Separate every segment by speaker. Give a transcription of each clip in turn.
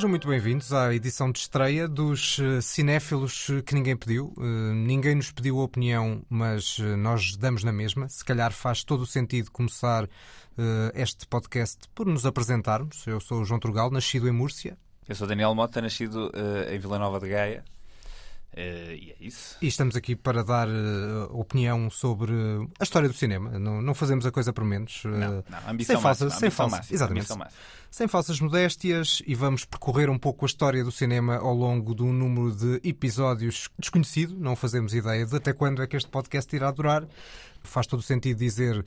Speaker 1: Sejam muito bem-vindos à edição de estreia dos eh, Cinéfilos que ninguém pediu. Uh, ninguém nos pediu a opinião, mas uh, nós damos na mesma. Se calhar faz todo o sentido começar este podcast por nos apresentarmos. Eu sou o João Trugal, nascido em Múrcia.
Speaker 2: Eu sou Daniel Mota, nascido em Vila Nova de Gaia. Uh, e é isso.
Speaker 1: E estamos aqui para dar uh, opinião sobre a história do cinema. Não, não fazemos a coisa por menos.
Speaker 2: Uh, não, não. Ambição sem falsas, máxima, sem falsas, máxima,
Speaker 1: exatamente. Sem falsas modéstias e vamos percorrer um pouco a história do cinema ao longo de um número de episódios desconhecido. Não fazemos ideia de até quando é que este podcast irá durar. Faz todo o sentido dizer uh,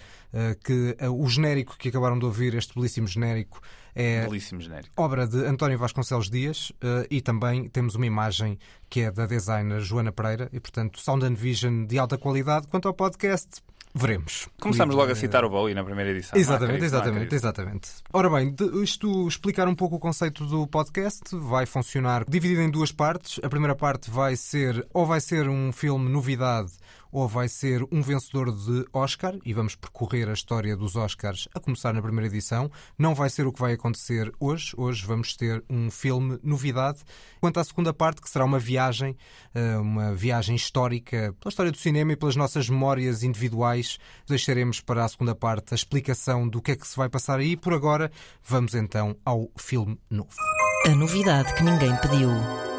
Speaker 1: que uh, o genérico que acabaram de ouvir, este belíssimo genérico, é
Speaker 2: belíssimo genérico.
Speaker 1: obra de António Vasconcelos Dias uh, e também temos uma imagem que é da designer Joana Pereira e, portanto, Sound and Vision de alta qualidade. Quanto ao podcast, Veremos.
Speaker 2: Começamos logo a citar o Bowie na primeira edição.
Speaker 1: Exatamente, exatamente, exatamente. Ora bem, isto explicar um pouco o conceito do podcast vai funcionar dividido em duas partes. A primeira parte vai ser ou vai ser um filme novidade ou vai ser um vencedor de Oscar e vamos percorrer a história dos Oscars a começar na primeira edição. Não vai ser o que vai acontecer hoje. Hoje vamos ter um filme novidade. Quanto à segunda parte, que será uma viagem, eh, uma viagem histórica pela história do cinema e pelas nossas memórias individuais, deixaremos para a segunda parte a explicação do que é que se vai passar aí. Por agora, vamos então ao filme novo.
Speaker 3: A novidade que ninguém pediu.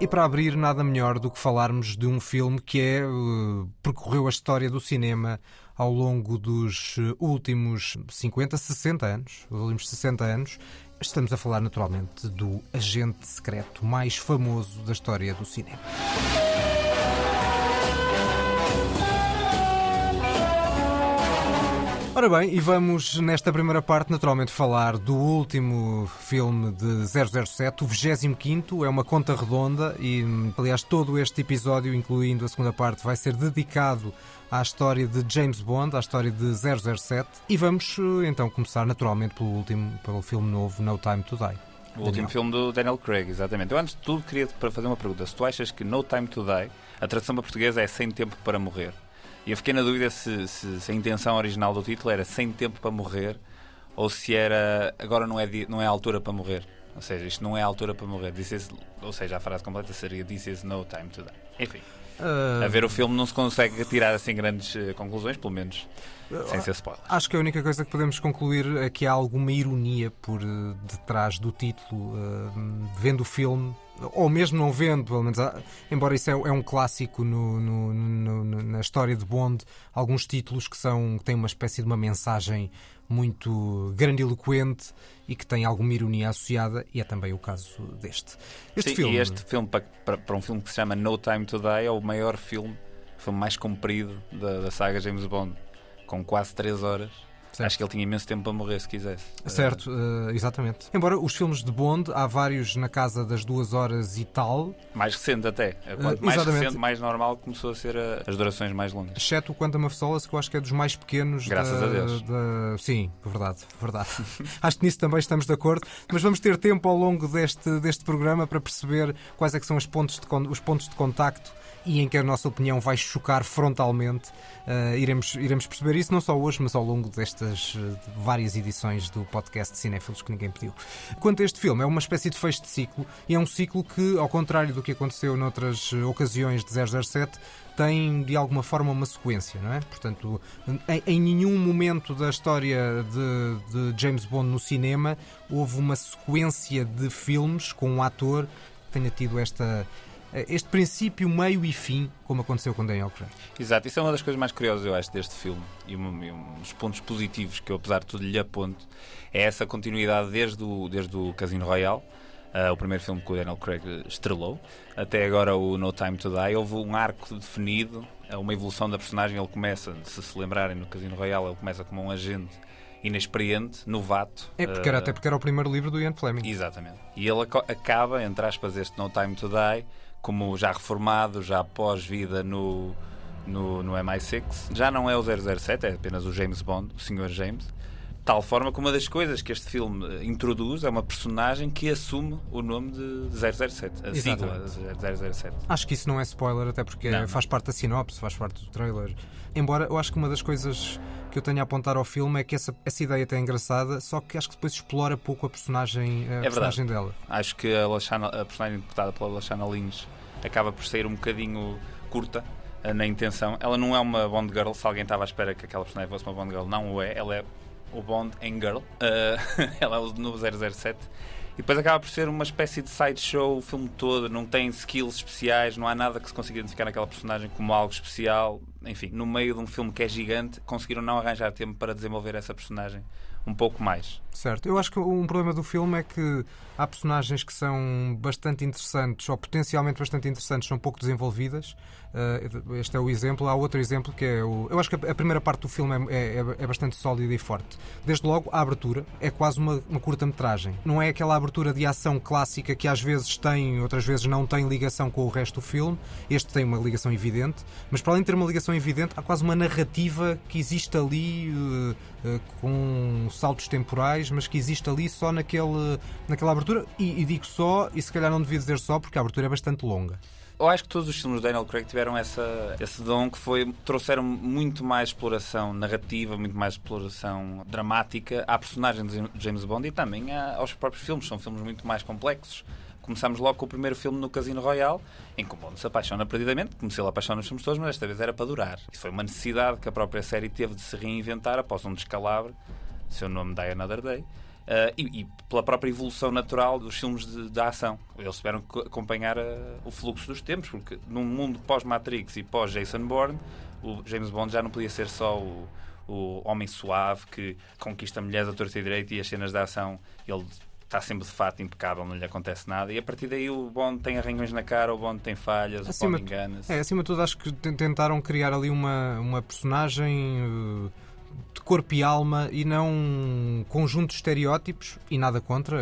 Speaker 1: E para abrir, nada melhor do que falarmos de um filme que é, uh, percorreu a história do cinema ao longo dos eh, últimos 50, 60 anos, os últimos 60 anos. Estamos a falar naturalmente do agente secreto mais famoso da história do cinema. Ora bem, e vamos nesta primeira parte naturalmente falar do último filme de 007, o 25 é uma conta redonda e aliás todo este episódio, incluindo a segunda parte, vai ser dedicado à história de James Bond, à história de 007 e vamos então começar naturalmente pelo último, pelo filme novo No Time to Die.
Speaker 2: O Daniel. último filme do Daniel Craig, exatamente. Eu antes de tudo queria para fazer uma pergunta. Se tu achas que No Time to Die, a tradução para portuguesa é Sem Tempo para Morrer, e eu fiquei na dúvida se, se, se, a intenção original do título era sem tempo para morrer ou se era agora não é, não é a altura para morrer. Ou seja, isto não é a altura para morrer. This is, ou seja, a frase completa seria This is no time to die. Enfim. Uh... A ver o filme não se consegue tirar assim grandes uh, conclusões, pelo menos sem ser spoiler.
Speaker 1: Acho que a única coisa que podemos concluir é que há alguma ironia por uh, detrás do título. vendo o filme, ou mesmo não vendo, pelo menos, embora isso é, é um clássico no, no, no, na história de Bond, alguns títulos que são que têm uma espécie de uma mensagem muito grandiloquente e que tem alguma ironia associada, e é também o caso deste.
Speaker 2: Este Sim, filme. E este filme, para, para, um filme que se chama No Time to Die, é o maior filme, o filme mais comprido da, da saga James Bond, com quase 3 horas. Certo. Acho que ele tinha imenso tempo para morrer se quisesse.
Speaker 1: Certo, uh, exatamente. Embora os filmes de Bond, há vários na casa das duas horas e tal.
Speaker 2: Mais recente até. Eh, quanto uh, mais recente, mais normal começou a ser a, as durações mais longas.
Speaker 1: Exceto o Quantum of Solace, que eu acho que é dos mais pequenos.
Speaker 2: Graças
Speaker 1: da,
Speaker 2: a Deus.
Speaker 1: Da... Sim, verdade, verdade. acho que nisso também estamos de acordo. Mas vamos ter tempo ao longo deste, deste programa para perceber quais é que são os pontos de, os pontos de contacto e em que a nossa opinião vai chocar frontalmente. Uh, iremos, iremos perceber isso não só hoje, mas ao longo destas uh, várias edições do podcast Cinéfilos que ninguém pediu. Quanto a este filme, é uma espécie de fecho de ciclo e é um ciclo que, ao contrário do que aconteceu noutras ocasiões de 007, tem de alguma forma uma sequência, não é? Portanto, em, em nenhum momento da história de, de, James Bond no cinema houve uma sequência de filmes com um ator que tenha tido esta eh, este princípio, meio e fim, como aconteceu com Daniel Craig.
Speaker 2: Exato, isso é uma das coisas mais curiosas, eu acho, deste filme. E um, um dos pontos positivos que eu, apesar de tudo, lhe aponto é essa continuidade desde o, desde o Casino Royale. Uh, o primeiro filme que o Daniel Craig estrelou, até agora o No Time to Die, houve um arco definido, uma evolução da personagem. Ele começa, se se lembrarem, no Casino Royale, ele começa como um agente inexperiente, novato.
Speaker 1: É porque era, uh, até porque era o primeiro livro do Ian Fleming.
Speaker 2: Exatamente. E ele acaba, entre aspas, este No Time to Die, como já reformado, já pós-vida no, no, no MI6. Já não é o 007, é apenas o James Bond, o Sr. James. tal forma que uma das coisas que este filme introduz é uma personagem que assume o nome de 007, a sigla 007.
Speaker 1: Acho que isso não é spoiler, até porque não, faz parte da sinopse, faz parte do trailer. Embora eu acho que uma das coisas que eu tenho a apontar ao filme é que essa, essa ideia até é engraçada, só que acho que depois explora pouco a personagem, a é personagem dela.
Speaker 2: Acho que a, Lashana, a personagem interpretada pela Lashana Lynch acaba por ser um bocadinho curta eh, na intenção. Ela não é uma Bond Girl, se alguém estava à espera que aquela personagem fosse uma Bond Girl, não o é. Ela é o Bond em Girl. Uh, ela é o novo 007. E depois acaba por ser uma espécie de sideshow o filme todo, não tem skills especiais, não há nada que se consiga identificar naquela personagem como algo especial. Enfim, no meio de um filme que é gigante, conseguiram não arranjar tempo para desenvolver essa personagem um pouco mais.
Speaker 1: Certo. Eu acho que um problema do filme é que há personagens que são bastante interessantes, ou potencialmente bastante interessantes, são pouco desenvolvidas. Uh, este é o exemplo. Há outro exemplo que é o. Eu acho que a primeira parte do filme é, é, é bastante sólida e forte. Desde logo, a abertura é quase uma, uma curta-metragem. Não é aquela abertura de ação clássica que às vezes tem, outras vezes não tem ligação com o resto do filme. Este tem uma ligação evidente, mas para além de ter uma ligação evidente, há quase uma narrativa que existe ali uh, com saltos temporais, mas que existe ali só naquele, naquela abertura. E, e digo só, e se calhar não devia dizer só, porque a abertura é bastante longa.
Speaker 2: Eu acho que todos os filmes de Daniel Craig tiveram essa, esse dom que foi trouxeram muito mais exploração narrativa, muito mais exploração dramática à personagem de James Bond e também aos próprios filmes. São filmes muito mais complexos. Começamos logo com o primeiro filme no Casino Royale, em que o Bond se apaixona perdidamente, como se ele apaixona nos filmes todos, mas desta vez era para durar. Isso foi uma necessidade que a própria série teve de se reinventar após um descalabro, seu nome Die Another Day, Uh, e, e, pela própria evolução natural dos filmes de, de ação. Eles tiveram que acompanhar uh, o fluxo dos tempos, porque num mundo pós-Matrix e pós-Jason Bourne, o James Bond já não podia ser só o, o homem suave que conquista mulheres a torta e direito e as cenas de ação ele está sempre de fato impecável, não lhe acontece nada. E a partir daí o Bond tem arranhões na cara, o Bond tem falhas, acima, o Bond engana-se.
Speaker 1: É, acima de tudo, acho que tentaram criar ali uma, uma personagem. Uh de corpo e alma e não um conjunto de estereótipos e nada contra.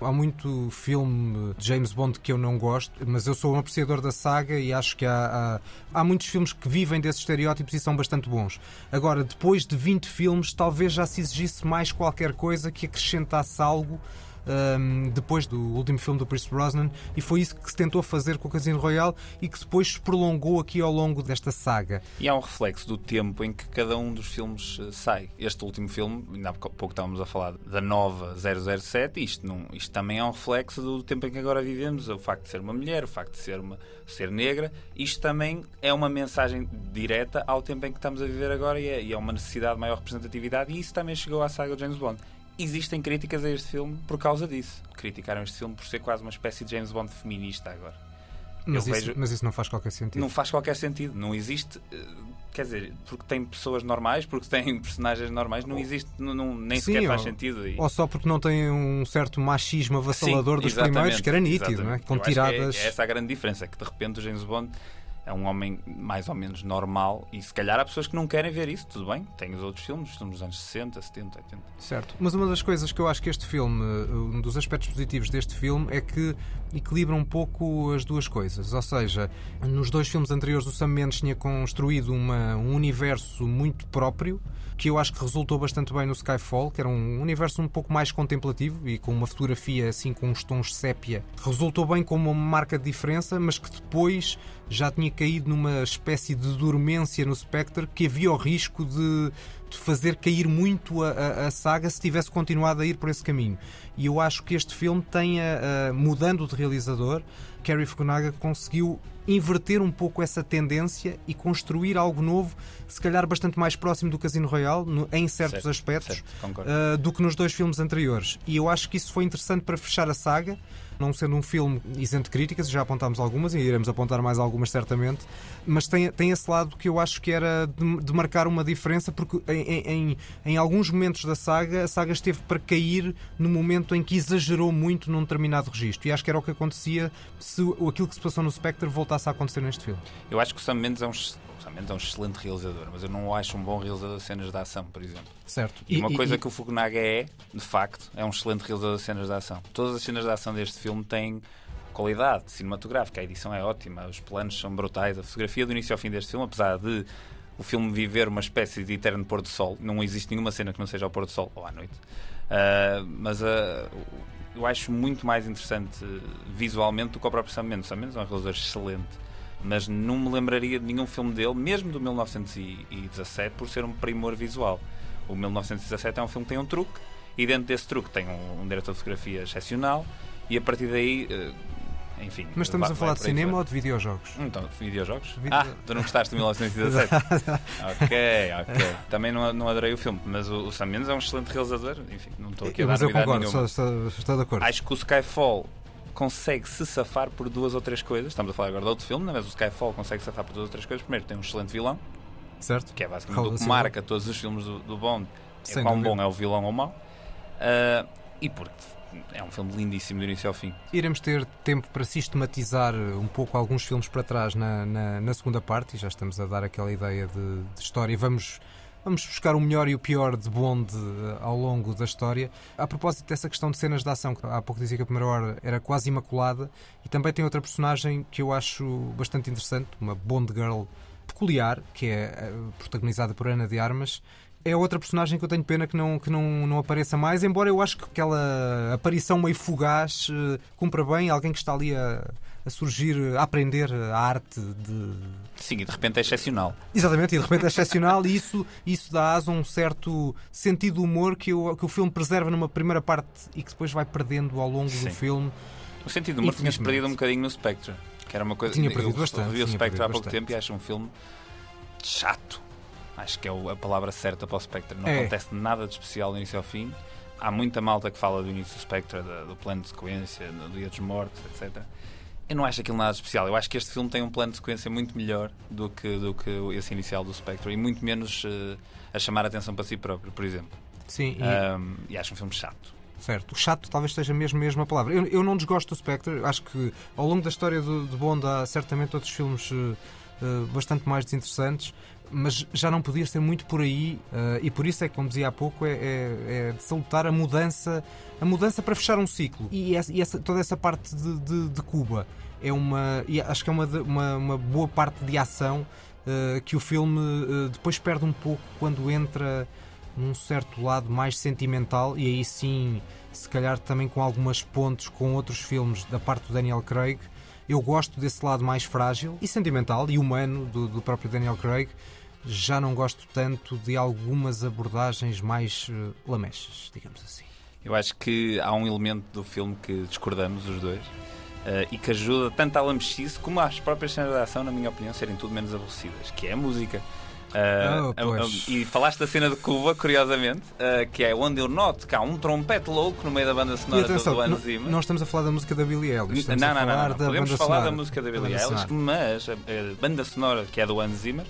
Speaker 1: Há muito filme de James Bond que eu não gosto, mas eu sou um apreciador da saga e acho que há, há, há muitos filmes que vivem desses estereótipos e são bastante bons. Agora, depois de 20 filmes, talvez já se exigisse mais qualquer coisa que acrescentasse algo um, depois do último filme do Pierce Brosnan, e foi isso que se tentou fazer com o Casino Royale e que depois se prolongou aqui ao longo desta saga.
Speaker 2: E há um reflexo do tempo em que cada um dos filmes uh, sai. Este último filme, ainda há pouco estávamos a falar da nova 007, isto, não, isto também é um reflexo do tempo em que agora vivemos, o facto de ser uma mulher, o facto de ser, uma, ser negra, isto também é uma mensagem direta ao tempo em que estamos a viver agora e é, e é uma necessidade de maior representatividade e isso também chegou à saga de James Bond existem críticas a este filme por causa disso. Criticaram este filme por ser quase uma espécie de James Bond feminista agora.
Speaker 1: Mas, isso, vejo... mas isso, não faz qualquer sentido.
Speaker 2: Não faz qualquer sentido. Não existe. Eh, quer dizer, porque tem pessoas normais, porque tem personagens normais, não existe, não, não nem Sim, sequer faz ou, sentido.
Speaker 1: E... Ou só porque não tem um certo machismo avassalador Sim, dos primeiros, que era nítido, não é? com Eu é- tiradas.
Speaker 2: É, é, essa a grande diferença, é que de repente o James Bond é um homem mais ou menos normal e se calhar há pessoas que não querem ver isso, tudo bem, tem os outros filmes, filmes dos anos 60, 70, 80.
Speaker 1: Certo, mas uma das coisas que eu acho que este filme, um dos aspectos positivos deste filme é que equilibra um pouco as duas coisas, ou seja, nos dois filmes anteriores o Sam Mendes tinha construído uma, um universo muito próprio que eu acho que resultou bastante bem no Skyfall, que era um universo um pouco mais contemplativo e com uma fotografia assim com uns tons sépia. Resultou bem como uma marca de diferença, mas que depois já tinha caído numa espécie de dormência no Spectre que havia o risco de, de fazer cair muito a, a, a, saga se tivesse continuado a ir por esse caminho. E eu acho que este filme tem, a, mudando de realizador, Cary Fukunaga conseguiu inverter um pouco essa tendência e construir algo novo, se calhar bastante mais próximo do Casino Royale, no, em certos certo, aspectos, certo, uh, do que nos dois filmes anteriores. E eu acho que isso foi interessante para fechar a saga não sendo um filme isento de críticas, já apontámos algumas e iremos apontar mais algumas certamente, mas tem, tem esse lado que eu acho que era de, de marcar uma diferença, porque em, em, em, alguns momentos da saga, a saga esteve para cair no momento em que exagerou muito num determinado registro, e acho que era o que acontecia se aquilo que se passou no Spectre voltasse a acontecer neste filme.
Speaker 2: Eu acho que o Sam Mendes é um Mendes é um excelente realizador, mas eu não o acho um bom realizador de cenas de ação, por exemplo.
Speaker 1: Certo.
Speaker 2: E, e uma coisa e... que o Fukunaga é, de facto, é um excelente realizador de cenas de ação. Todas as cenas de ação deste filme têm qualidade cinematográfica, a edição é ótima, os planos são brutais, a fotografia do início ao fim deste filme, apesar de o filme viver uma espécie de eterno pôr do sol. Não existe nenhuma cena que não seja ao pôr do sol ou à noite. Uh, mas uh, eu acho muito mais interessante visualmente do que o próprio Sam Mendes. Sam Mendes é um realizador excelente, mas não me lembraria de nenhum filme dele, mesmo do 1917, por ser um primor visual. O 1917 é um filme que tem um truque, e dentro desse truque tem um, um diretor de fotografia excepcional, e a partir daí. Enfim,
Speaker 1: Mas estamos a falar de cinema ou de videojogos?
Speaker 2: Então, de videojogos? Video... Ah, tu não gostaste de 1917? ok, ok. Também não, não adorei o filme, mas o, o Sam Mendes é um excelente realizador. Enfim, não estou aqui a dar
Speaker 1: Mas eu concordo,
Speaker 2: nenhuma.
Speaker 1: estou, estou de acordo.
Speaker 2: Acho que o Skyfall consegue se safar por duas ou três coisas. Estamos a falar agora de outro filme, mas o Skyfall consegue se safar por duas ou três coisas. Primeiro, tem um excelente vilão,
Speaker 1: certo?
Speaker 2: que é basicamente o que marca todos os filmes do, do Bond. É quão bom é o vilão ou mau. Uh, e porque é um filme lindíssimo do início ao fim.
Speaker 1: Iremos ter tempo para sistematizar um pouco alguns filmes para trás na, na, na segunda parte e já estamos a dar aquela ideia de, de história. Vamos vamos buscar o melhor e o pior de Bond eh, ao longo da história. A propósito dessa questão de cenas de ação, que há pouco dizia que a primeira hora era quase imaculada, e também tem outra personagem que eu acho bastante interessante, uma Bond Girl peculiar, que é eh, protagonizada por Ana de Armas, é outra personagem que eu tenho pena que não, que não, não apareça mais, embora eu acho que aquela aparição meio fugaz uh, cumpra bem alguém que está ali a, a surgir, a aprender a arte de.
Speaker 2: Sim, e de repente é excepcional.
Speaker 1: Exatamente, e de repente é excepcional, e isso, isso dá asa um certo sentido de humor que, eu, que o filme preserva numa primeira parte e que depois vai perdendo ao longo Sim. do filme.
Speaker 2: O sentido de humor tinha-se perdido um bocadinho no Spectre, que era uma coisa.
Speaker 1: Tinha perdido eu, bastante.
Speaker 2: Eu vi
Speaker 1: o
Speaker 2: Spectre há pouco bastante. tempo e acho um filme chato Acho que é a palavra certa para o Spectre. Não é. acontece nada de especial do início ao fim. Há muita malta que fala do início do Spectre, do plano de sequência, do Dia dos Mortos, etc. Eu não acho aquilo nada de especial. Eu acho que este filme tem um plano de sequência muito melhor do que, do que esse inicial do Spectre e muito menos uh, a chamar a atenção para si próprio, por exemplo.
Speaker 1: Sim.
Speaker 2: E, um, e acho um filme chato.
Speaker 1: Certo. O chato talvez seja mesmo, mesmo a palavra. Eu, eu não desgosto do Spectre. Acho que ao longo da história de, de Bond há certamente outros filmes uh, bastante mais desinteressantes mas já não podia ser muito por aí uh, e por isso é que, como dizia há pouco, é, é, é, de salutar a mudança, a mudança para fechar um ciclo. E, essa, e essa, toda essa parte de, de, de, Cuba é uma, e acho que é uma, uma, uma boa parte de ação uh, que o filme uh, depois perde um pouco quando entra num certo lado mais sentimental e aí sim, se calhar também com algumas pontes com outros filmes da parte do Daniel Craig. Eu gosto desse lado mais frágil e sentimental e humano do, do próprio Daniel Craig já não gosto tanto de algumas abordagens mais uh, lamechas, digamos assim.
Speaker 2: Eu acho que há um elemento do filme que discordamos os dois uh, e que ajuda tanto à lamechice como às próprias cenas de ação, na minha opinião, serem tudo menos aborrecidas, que é a música.
Speaker 1: Uh, oh,
Speaker 2: e falaste da cena de Cuba, curiosamente, uh, que é onde eu noto que há um trompete louco no meio da banda sonora atenção, do Hans Zimmer.
Speaker 1: Não estamos a falar da música da Billie Eilish.
Speaker 2: Não, não, não, não, não. Podemos falar sonora. da música da Billie Eilish, mas a, a, banda sonora, que é do Hans Zimmer,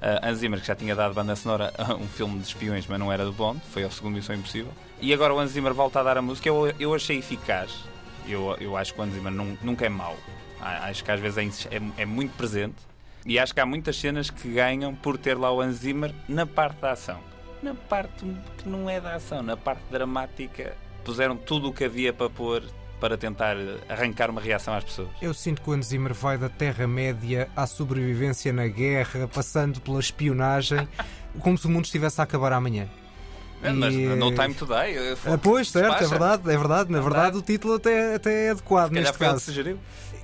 Speaker 2: Uh, Hans Zimmer, que já tinha dado banda sonora a um filme de espiões, mas não era do Bond, foi ao segundo Missão Impossível. E agora o Hans Zimmer volta a dar a música, eu, eu achei eficaz. Eu, eu acho que o Hans Zimmer não, nunca é mau. Acho que às vezes é, é, é, muito presente. E acho que há muitas cenas que ganham por ter lá o Hans Zimmer na parte da ação. Na parte que não é da ação, na parte dramática, puseram tudo o que havia para pôr para tentar arrancar uma reação às pessoas.
Speaker 1: Eu sinto que o Zimmer vai da Terra-média à sobrevivência na guerra, passando pela espionagem, como se o mundo estivesse a acabar amanhã.
Speaker 2: É, mas no time today.
Speaker 1: Ah, pois, certo, é verdade, é verdade. Na verdade, o título até, até é adequado neste caso.
Speaker 2: Sugeriu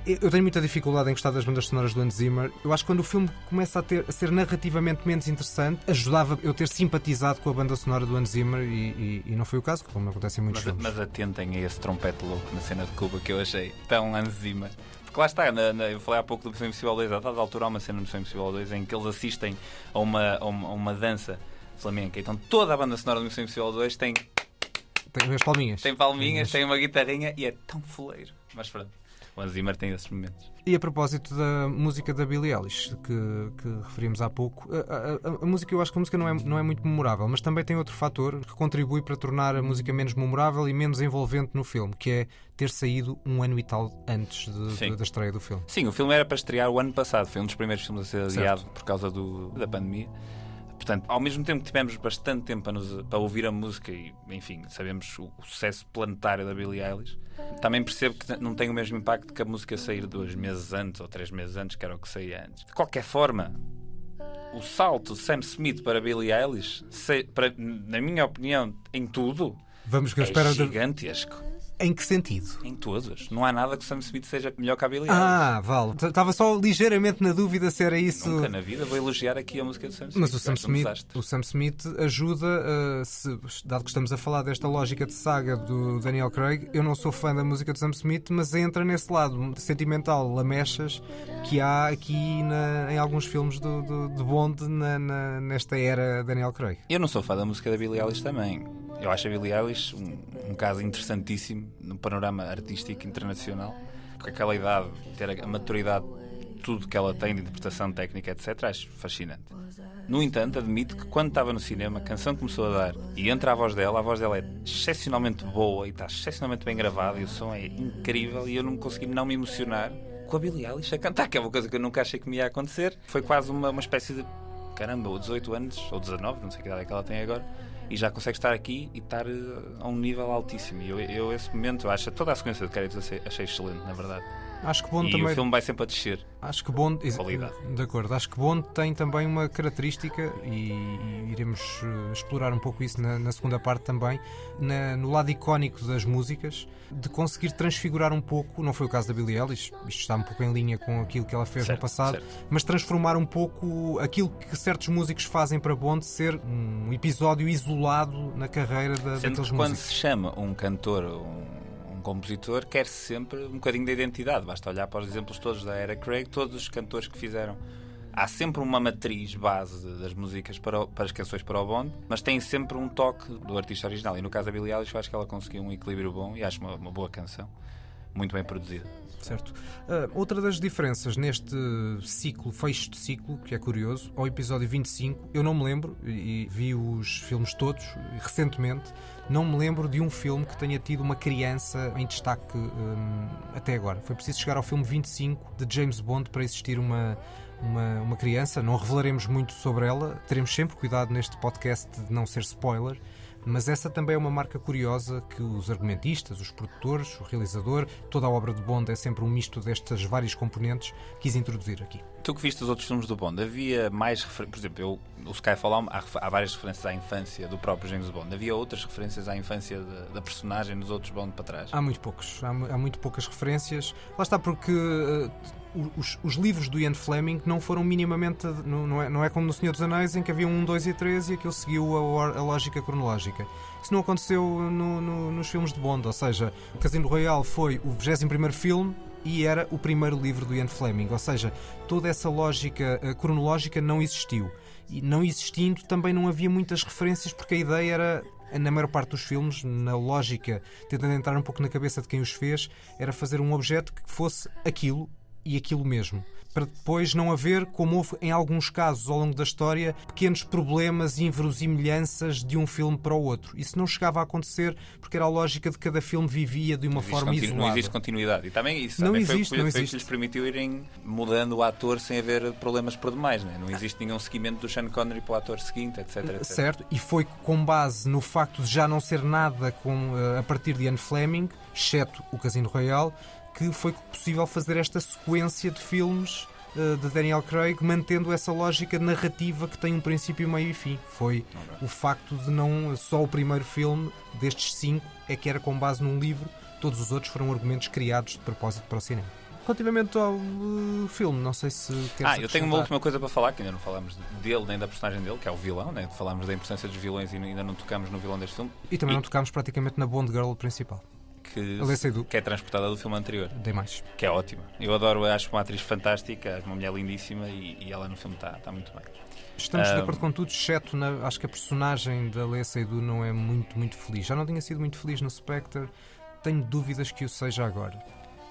Speaker 1: eu tenho muita dificuldade em gostar das bandas sonoras do Hans Zimmer. Eu acho que quando o filme começa a, ter, a ser narrativamente menos interessante, ajudava eu ter simpatizado com a banda sonora do Hans Zimmer e, e, e não foi o caso, como acontece em muitos
Speaker 2: mas,
Speaker 1: filmes.
Speaker 2: Mas atentem a esse trompete louco na cena de Cuba que eu achei tão Hans Zimmer. Porque lá está, na, na, eu falei há pouco do Missão Impossível 2, a dada altura há uma cena do Missão Impossível 2 em que eles assistem a uma, a uma, a uma dança flamenca. Então toda a banda sonora do Missão Impossível 2 tem.
Speaker 1: Tem as palminhas.
Speaker 2: Tem palminhas, tem uma guitarrinha e é tão fuleiro. Mas pronto. O Zimmer tem esses momentos.
Speaker 1: E a propósito da música da Billie Eilish, que, que referimos há pouco, a, a, a, música, eu acho que a música não é, não é muito memorável, mas também tem outro fator que contribui para tornar a música menos memorável e menos envolvente no filme, que é ter saído um ano e tal antes de, de, da estreia do filme.
Speaker 2: Sim, o filme era para estrear o ano passado, foi um dos primeiros filmes a ser adiado por causa do, da pandemia. Portanto, ao mesmo tempo que tivemos bastante tempo para, nos, para ouvir a música e, enfim, sabemos o, o, sucesso planetário da Billie Eilish, também percebo que não tem o mesmo impacto que a música sair dois meses antes ou três meses antes, que era o que saía antes. De qualquer forma, o salto Sam Smith para Billie Eilish, se- para- na minha opinião, em tudo,
Speaker 1: Vamos que
Speaker 2: é
Speaker 1: espero. de-
Speaker 2: gigantesco.
Speaker 1: Em que sentido?
Speaker 2: Em todas. Não há nada que o Sam Smith seja melhor que a Billie Eilish.
Speaker 1: Ah, vale. Estava só ligeiramente na dúvida se era isso.
Speaker 2: Nunca na vida vou elogiar aqui a música do Sam Smith.
Speaker 1: Mas o Sam,
Speaker 2: um
Speaker 1: Smith, o Sam Smith ajuda, uh, se- dado que estamos a falar desta lógica de saga do Daniel Craig, eu não sou fã da música do Sam Smith, mas entra nesse lado sentimental, lamechas, que há aqui na- em alguns filmes do, do- de Bond na- na- nesta era Daniel Craig.
Speaker 2: Eu não sou fã da música da Billie Eilish também. Eu acho a Billie Eilish um, um caso interessantíssimo no panorama artístico internacional. Com aquela idade, ter a, maturidade, tudo que ela tem de interpretação técnica, etc., acho fascinante. No entanto, admito que quando estava no cinema, a canção começou a dar e entra a voz dela, a voz dela é excepcionalmente boa e está excepcionalmente bem gravada e o som é incrível e eu não consegui não me emocionar com a Billie Eilish a cantar, que é uma coisa que eu nunca achei que me ia acontecer. Foi quase uma, uma espécie de caramba, ou 18 anos, ou 19, não sei que idade é que ela tem agora, e já consegue estar aqui e estar eh, a um nível altíssimo. E eu, eu esse momento, acho toda a sequência de créditos achei, excelente, na verdade.
Speaker 1: Acho que Bond
Speaker 2: e
Speaker 1: também.
Speaker 2: o filme vai sempre a descer.
Speaker 1: Acho que Bond.
Speaker 2: Qualidade.
Speaker 1: De acordo. Acho que Bond tem também uma característica, e, e iremos eh, explorar um pouco isso na, na segunda parte também, na- no lado icónico das músicas, de conseguir transfigurar um pouco, não foi o caso da Billie Eilish, isto está um pouco em linha com aquilo que ela fez
Speaker 2: Certo,
Speaker 1: no passado,
Speaker 2: certo.
Speaker 1: mas transformar um pouco aquilo que certos músicos fazem para Bond ser um episódio isolado na carreira da,
Speaker 2: Sendo
Speaker 1: daqueles
Speaker 2: que quando
Speaker 1: músicos.
Speaker 2: se chama um cantor ou um compositor, quer-se sempre um bocadinho da identidade. Basta olhar para os exemplos todos da era Craig, todos os cantores que fizeram. Há sempre uma matriz base das músicas para, o- para as canções para o Bond, mas tem sempre um toque do artista original. E no caso da Billie Eilish, eu acho que ela conseguiu um equilíbrio bom e acho uma, uma boa canção. Muito bem produzida.
Speaker 1: Certo. Ah, outra das diferenças neste ciclo, fecho de ciclo, que é curioso, ao episódio 25, eu não me lembro, e vi os filmes todos recentemente, não me lembro de um filme que tenha tido uma criança em destaque hum, até agora. Foi preciso chegar ao filme 25 de James Bond para existir uma. Uma, uma criança, não revelaremos muito sobre ela, teremos sempre cuidado neste podcast de não ser spoiler, mas essa também é uma marca curiosa que os argumentistas, os produtores, o realizador, toda a obra de Bond é sempre um misto destas várias componentes, quis introduzir aqui.
Speaker 2: Tu que viste os outros filmes do Bond, havia mais referências. Por exemplo, eu, o Skyfall há, há, várias referências à infância do próprio James Bond. Havia outras referências à infância da, da personagem nos outros Bond para trás.
Speaker 1: Há muito poucos, há, há muito poucas referências. Lá está porque eh, os, os livros do Ian Fleming não foram minimamente. Não, não é, não é como no Senhor dos Anéis em que havia um, dois e três e aquilo seguiu a, a lógica cronológica. Isso não aconteceu no- no- nos filmes de Bond, ou seja, o Casino Royale foi o 21 filme e era o primeiro livro do Ian Fleming, ou seja, toda essa lógica eh, cronológica não existiu. E não existindo, também não havia muitas referências, porque a ideia era, na maior parte dos filmes, na lógica, tentando entrar um pouco na cabeça de quem os fez, era fazer um objeto que fosse aquilo e aquilo mesmo. Para depois não haver, como houve em alguns casos ao longo da história, pequenos problemas e inverosimilhanças de um filme para o outro. Isso não chegava a acontecer porque era a lógica de cada filme vivia de uma
Speaker 2: existe
Speaker 1: forma isolada.
Speaker 2: Não existe continuidade. E também isso
Speaker 1: Não
Speaker 2: também foi, o
Speaker 1: existe,
Speaker 2: que,
Speaker 1: não
Speaker 2: foi
Speaker 1: existe.
Speaker 2: que lhes permitiu irem mudando o ator sem haver problemas por demais. Né? Não existe nenhum seguimento do Sean Connery para o ator seguinte, etc. etc.
Speaker 1: Certo, e foi com base no facto de já não ser nada com, eh, a partir de Ian Fleming, exceto o Casino Royale, que foi possível fazer esta sequência de filmes eh, de Daniel Craig, mantendo essa lógica narrativa que tem um princípio, meio e fim. Foi o facto de não só o primeiro filme destes cinco é que era com base num livro, todos os outros foram argumentos criados de propósito para o cinema. Relativamente ao eh, filme, não sei se queres
Speaker 2: Ah, eu tenho uma última coisa para falar, que ainda não falamos dele nem da personagem dele, que é o vilão, né? falámos da importância dos vilões e ainda não tocamos no vilão deste filme,
Speaker 1: E também
Speaker 2: E-
Speaker 1: não tocámos praticamente na Bond Girl principal.
Speaker 2: Que, que é transportada do filme anterior,
Speaker 1: Dei mais.
Speaker 2: que é ótima. Eu adoro, acho uma atriz fantástica, uma mulher lindíssima e, e ela no filme está está muito bem.
Speaker 1: Estamos de
Speaker 2: Ah,
Speaker 1: acordo com tudo, exceto na, acho que a personagem da Lea Seydoux não é muito, muito feliz. Já não tinha sido muito feliz no Spectre, tenho dúvidas que o seja agora.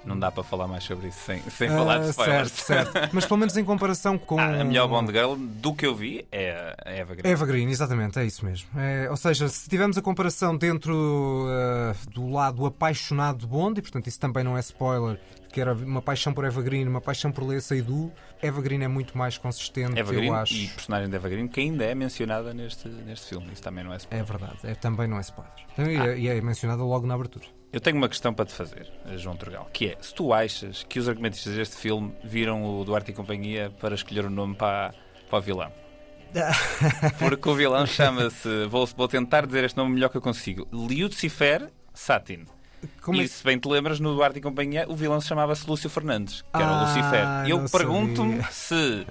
Speaker 2: Não dá para falar mais sobre isso sem, sem
Speaker 1: Ah,
Speaker 2: falar de spoilers.
Speaker 1: certo, certo. Mas pelo menos em comparação com.
Speaker 2: Ah, a melhor Bond Girl do que eu vi é a Eva Green.
Speaker 1: Eva Green, exatamente, é isso mesmo. É, ou seja, se tivermos a comparação dentro ah, do lado apaixonado de Bond, e portanto isso também não é spoiler, que era uma paixão por Eva Green, uma paixão por Lea Seydoux, Eva Green é muito mais consistente,
Speaker 2: Eva
Speaker 1: eu
Speaker 2: Green
Speaker 1: acho.
Speaker 2: e personagem de Eva Green que ainda é mencionada neste, neste filme. Isso também não é spoiler.
Speaker 1: É verdade, é, também não é spoiler. E
Speaker 2: Ah.
Speaker 1: é- E é mencionada logo na abertura.
Speaker 2: Eu tenho uma questão para te fazer, João Turgal, que é, se tu achas que os argumentistas deste filme viram o Duarte e companhia para escolher o nome para, para o vilão, Porque o vilão chama-se, vou, vou tentar dizer este nome melhor que eu consigo, Lucifer Satin.
Speaker 1: Como é
Speaker 2: e se bem te lembras, no Duarte e Companhia, o vilão se chamava-se Lúcio Fernandes, que era o
Speaker 1: Ah,
Speaker 2: Lucifer. Eu
Speaker 1: não
Speaker 2: pergunto-me se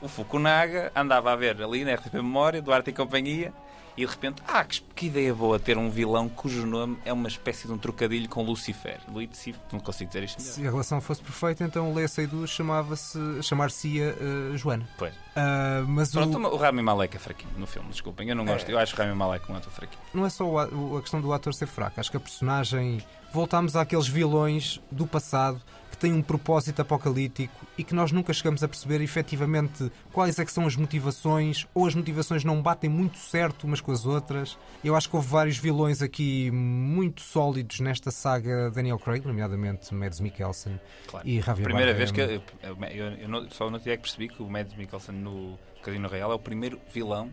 Speaker 2: o Fukunaga andava a ver ali na RTP Memória, Duarte e Companhia, e de repente, ah, que, que ideia boa ter um vilão cujo nome é uma espécie de um trocadilho com Lucifer. Lucifer, não consigo dizer isto melhor.
Speaker 1: Se a relação fosse perfeita, então Leia Seydoux chamava-se, chamar-se-ia eh, Joana.
Speaker 2: Pois.
Speaker 1: Ah, mas o-
Speaker 2: Pronto, o Rami Malek é fraquinho no filme, desculpem, eu não gosto. Eu acho o Rami Malek um ator fraquinho.
Speaker 1: não é só o a, o- a questão do ator ser fraco, acho que a personagem. Voltámos àqueles vilões do passado que têm um propósito apocalíptico e que nós nunca chegamos a perceber efetivamente quais é que são as motivações, ou as motivações não batem muito certo umas com as outras. Eu acho que houve vários vilões aqui muito sólidos nesta saga Daniel Craig, nomeadamente Mads Mikkelsen
Speaker 2: Claro.
Speaker 1: e Javier
Speaker 2: Primeira
Speaker 1: Bardem.
Speaker 2: vez que eu, eu, eu não- só no dia é que percebi que o Mads Mikkelsen no Casino Real é o primeiro vilão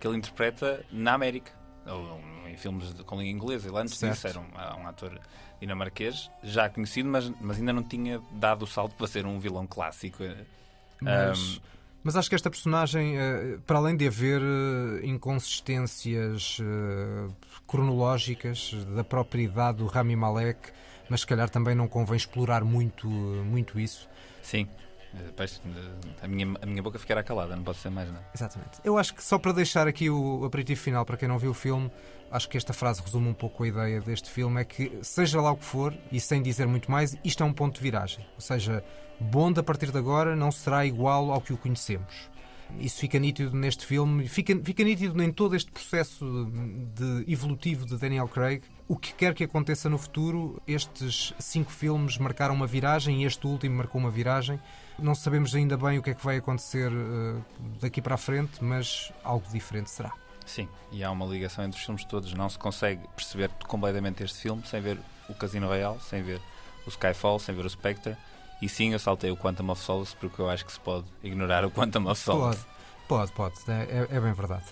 Speaker 2: que ele interpreta na América. Ou em filmes de- com língua inglesa. Ele antes
Speaker 1: Certo.
Speaker 2: disso era um, um ator dinamarquês, já conhecido, mas, mas ainda não tinha dado o salto para ser um vilão clássico.
Speaker 1: Mas,
Speaker 2: Um,
Speaker 1: mas acho que esta personagem, eh, para além de haver eh, inconsistências eh, cronológicas da própria idade do Rami Malek, mas se calhar também não convém explorar muito, eh, muito isso.
Speaker 2: sim. Eh, eh, a, minha, a minha boca ficará calada, não posso ser mais nada.
Speaker 1: Exatamente. Eu acho que só para deixar aqui o aperitivo final para quem não viu o filme, acho que esta frase resume um pouco a ideia deste filme: é que, seja lá o que for, e sem dizer muito mais, isto é um ponto de viragem. Ou seja, Bond a partir de agora não será igual ao que o conhecemos. Isso fica nítido neste filme, fica, fica nítido em todo este processo de evolutivo de Daniel Craig. O que quer que aconteça no futuro, estes cinco filmes marcaram uma viragem e este último marcou uma viragem. Não sabemos ainda bem o que é que vai acontecer eh, daqui para a frente, mas algo diferente será.
Speaker 2: Sim, e há uma ligação entre os filmes todos. Não se consegue perceber completamente este filme sem ver o Casino Royale, sem ver o Skyfall, sem ver o Spectre. E sim, eu saltei o Quantum of Solace porque eu acho que se pode ignorar o Quantum of Solace.
Speaker 1: Pode, pode, pode, é, é- é bem verdade.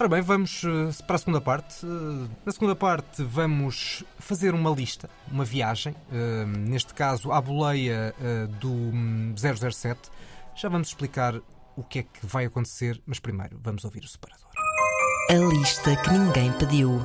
Speaker 1: Ora bem, vamos eh, para a segunda parte. Eh, Na segunda parte, vamos fazer uma lista, uma viagem, eh, neste caso à boleia do hum, 007. Já vamos explicar o que é que vai acontecer, mas primeiro vamos ouvir o separador.
Speaker 3: A lista que ninguém pediu.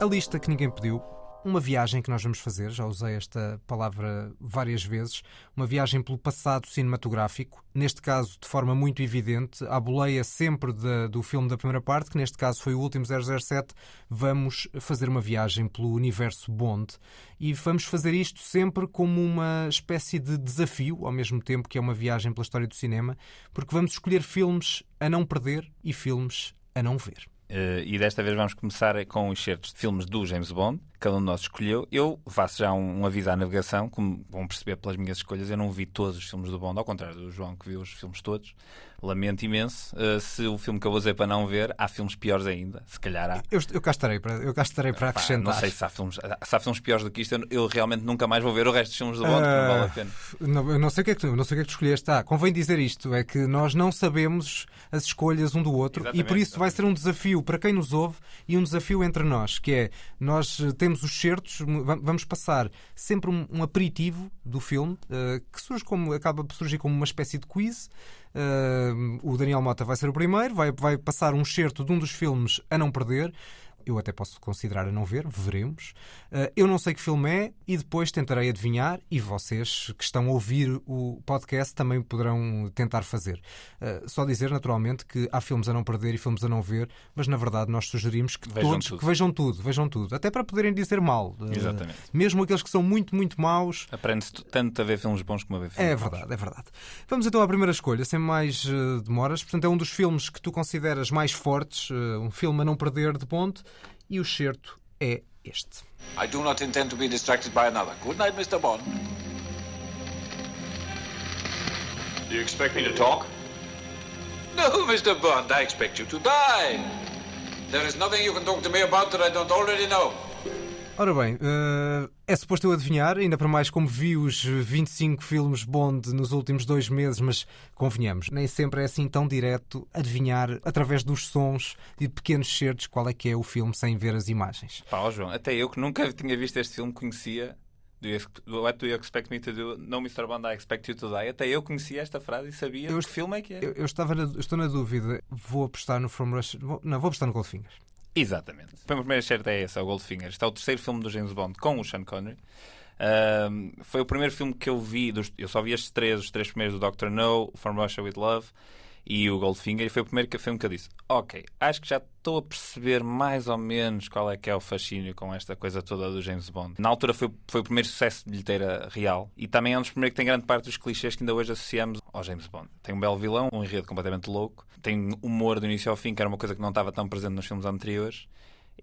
Speaker 1: A lista que ninguém pediu, uma viagem que nós vamos fazer, já usei esta palavra várias vezes, uma viagem pelo passado cinematográfico, neste caso de forma muito evidente, à boleia sempre da- do filme da primeira parte, que neste caso foi o último 007, vamos fazer uma viagem pelo universo Bond e vamos fazer isto sempre como uma espécie de desafio, ao mesmo tempo que é uma viagem pela história do cinema, porque vamos escolher filmes a não perder e filmes a não ver.
Speaker 2: Eh, e desta vez vamos começar com os certos de filmes do James Bond, cada um de nós escolheu. Eu faço já um, um aviso à navegação, como vão perceber pelas minhas escolhas, eu não vi todos os filmes do Bond, ao contrário do João que viu os filmes todos. Lamento imenso. Eh, se o filme que eu vou dizer para não ver, há filmes piores ainda. Se calhar há.
Speaker 1: Eu, eu cá estarei para, eu cá estarei para acrescentar.
Speaker 2: não sei se há, filmes, se há filmes piores do que isto. Eu, eu realmente nunca mais vou ver o resto dos filmes do Bond, porque não vale a pena.
Speaker 1: Não, eu não sei o que é que tu, não sei o que é que escolheste. Ah, convém dizer isto: é que nós não sabemos as escolhas um do outro e por
Speaker 2: Exatamente,
Speaker 1: isso vai ser um desafio para quem nos ouve e um desafio entre nós, que é nós eh, temos os certos, va- vamos passar sempre um, um aperitivo do filme eh, que surge como acaba por surgir como uma espécie de quiz. Eh, o Daniel Mota vai ser o primeiro, vai, vai passar um certo de um dos filmes a não perder. Eu até posso considerar a não ver, veremos. Uh, eu não sei que filme é e depois tentarei adivinhar e vocês que estão a ouvir o podcast também poderão tentar fazer. Uh, só dizer naturalmente que há filmes a não perder e filmes a não ver, mas na verdade nós sugerimos que
Speaker 2: Vejam
Speaker 1: todos
Speaker 2: tudo.
Speaker 1: que vejam tudo, vejam tudo, até para poderem dizer mal. Uh,
Speaker 2: Exatamente.
Speaker 1: Mesmo aqueles que são muito, muito maus,
Speaker 2: Aprende-se tanto a ver filmes bons como a ver filmes
Speaker 1: é verdade, é verdade. Vamos então à primeira escolha, sem mais demoras. Portanto, é um dos filmes que tu consideras mais fortes, um filme a não perder de ponto, e o certo é este.
Speaker 4: I do not intend to be distracted by another. Good night, Mr. Bond.
Speaker 5: Do you expect me to talk?
Speaker 4: No, Mr. Bond, I expect you to die. There is nothing you can talk to me about that I don't already know.
Speaker 1: Ora bem, eh, é suposto eu adivinhar, ainda para mais como vi os 25 filmes Bond nos últimos dois meses, mas convenhamos, nem sempre é assim tão direto adivinhar através dos sons e de pequenos certos qual é que é o filme sem ver as imagens.
Speaker 2: Pá, ó João, até eu que nunca tinha visto este filme conhecia Do what do you expect me to do? No, Mr. Bond, I expect you to die. Até eu conhecia esta frase e sabia
Speaker 1: Eu-
Speaker 2: que filme é que era.
Speaker 1: Eu, eu estava na- estou na dúvida, vou apostar no From Russia. vou- não, vou apostar no Goldfinger.
Speaker 2: Exatamente. O primeiro certo é esse, é o Goldfinger. Este é o terceiro filme do James Bond com o Sean Connery. Foi o primeiro filme que eu vi. Dos, eu só vi estes três, os três primeiros do Dr. No, From Russia with Love e o Goldfinger. Foi o primeiro que- que eu disse: Ok, acho que já estou a perceber mais ou menos qual é que é o fascínio com esta coisa toda do James Bond. Na altura foi, foi o primeiro sucesso de bilheteira real e também é um dos primeiros que tem grande parte dos clichês que ainda hoje associamos ao James Bond. Tem um belo vilão, um enredo completamente louco, tem humor do início ao fim, que era uma coisa que não estava tão presente nos filmes anteriores.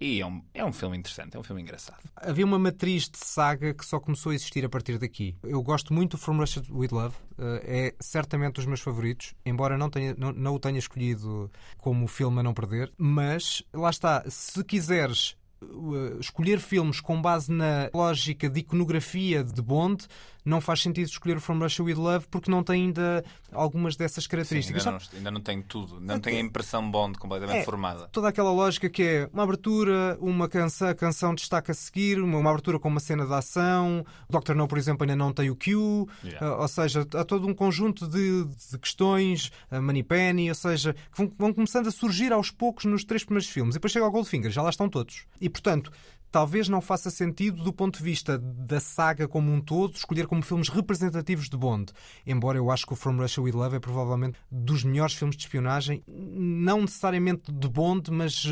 Speaker 2: E é um, é um filme interessante, é um filme engraçado.
Speaker 1: Havia uma matriz de saga que só começou a existir a partir daqui. Eu gosto muito do From Russia with Love, eh, é certamente dos meus favoritos, embora não, tenha, não, não o tenha escolhido como filme a não perder. Mas lá está, se quiseres eh, escolher filmes com base na lógica de iconografia de Bond, não faz sentido escolher o From Russia with Love porque não tem ainda algumas dessas
Speaker 2: Sim,
Speaker 1: características.
Speaker 2: ainda, não, ainda não tem tudo, não tem a impressão Bond completamente
Speaker 1: É.
Speaker 2: formada.
Speaker 1: toda aquela lógica que é uma abertura, uma canção, a canção destaca a seguir, uma, uma abertura com uma cena de ação. O Dr. No, por exemplo, ainda não tem o Q,
Speaker 2: Yeah.
Speaker 1: ah, ou seja, há todo um conjunto de, de questões, a Moneypenny, ou seja, que vão, vão começando a surgir aos poucos nos três primeiros filmes. E depois chega ao Goldfinger, já lá estão todos. E portanto. Talvez não faça sentido do ponto de vista da saga como um todo escolher como filmes representativos de Bond. Embora eu acho que o From Russia with Love é provavelmente dos melhores filmes de espionagem, não necessariamente de Bond, mas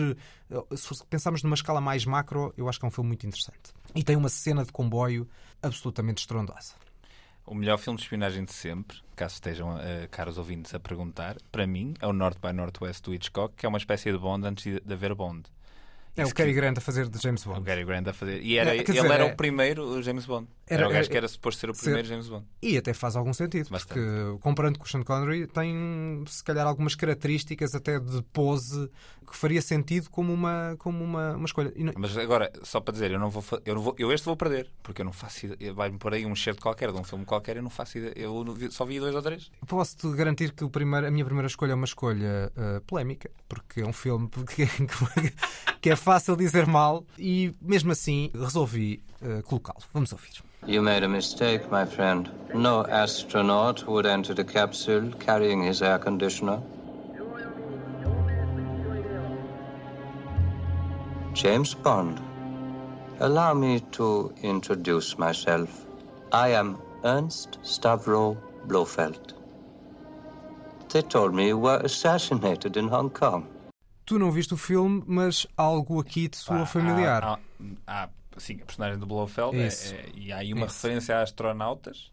Speaker 1: eh, se pensarmos numa escala mais macro, eu acho que é um filme muito interessante. E tem uma cena de comboio absolutamente estrondosa.
Speaker 2: O melhor filme de espionagem de sempre, caso estejam eh, caros ouvintes a perguntar, para mim é o North by Northwest do Hitchcock, que é uma espécie de Bond antes de haver Bond.
Speaker 1: É o
Speaker 2: que-
Speaker 1: Grant a fazer de James
Speaker 2: O
Speaker 1: Bond.
Speaker 2: Gary Grant a fazer. E era,
Speaker 1: É,
Speaker 2: ele
Speaker 1: dizer,
Speaker 2: era
Speaker 1: é-
Speaker 2: o primeiro James Bond. Era,
Speaker 1: Era-
Speaker 2: o gajo que era suposto ser o
Speaker 1: ser-
Speaker 2: primeiro James Bond.
Speaker 1: E até faz algum sentido,
Speaker 2: Bastante.
Speaker 1: porque comparando com o Sean Connery, tem se calhar algumas características até de pose que faria sentido como uma, como uma, uma escolha. Não-
Speaker 2: Mas agora, só para dizer, eu não vou, eu, não vou eu este vou perder, porque eu não faço ideia. Vai-me pôr aí um cheiro qualquer de um filme qualquer, eu não faço ideia. Eu só vi dois ou três.
Speaker 1: Posso-te garantir que o primeiro, a minha primeira escolha é uma escolha ah, polémica, porque é um filme que, que é fácil dizer mal e mesmo assim resolvi Uh, ah, colocá-lo. Vamos ouvir.
Speaker 6: You made a mistake, my friend. No astronaut would enter the capsule carrying his air conditioner. James Bond. Allow me to introduce myself. I am Ernst Stavro Blofeld. They told me you were assassinated in Hong Kong.
Speaker 1: Tu não viste o filme, mas algo aqui te soa
Speaker 2: Pá, ah,
Speaker 1: familiar.
Speaker 2: Há, há, há- sim, a personagem do Blofeld é- é- e há aí uma
Speaker 1: Isso.
Speaker 2: referência a astronautas.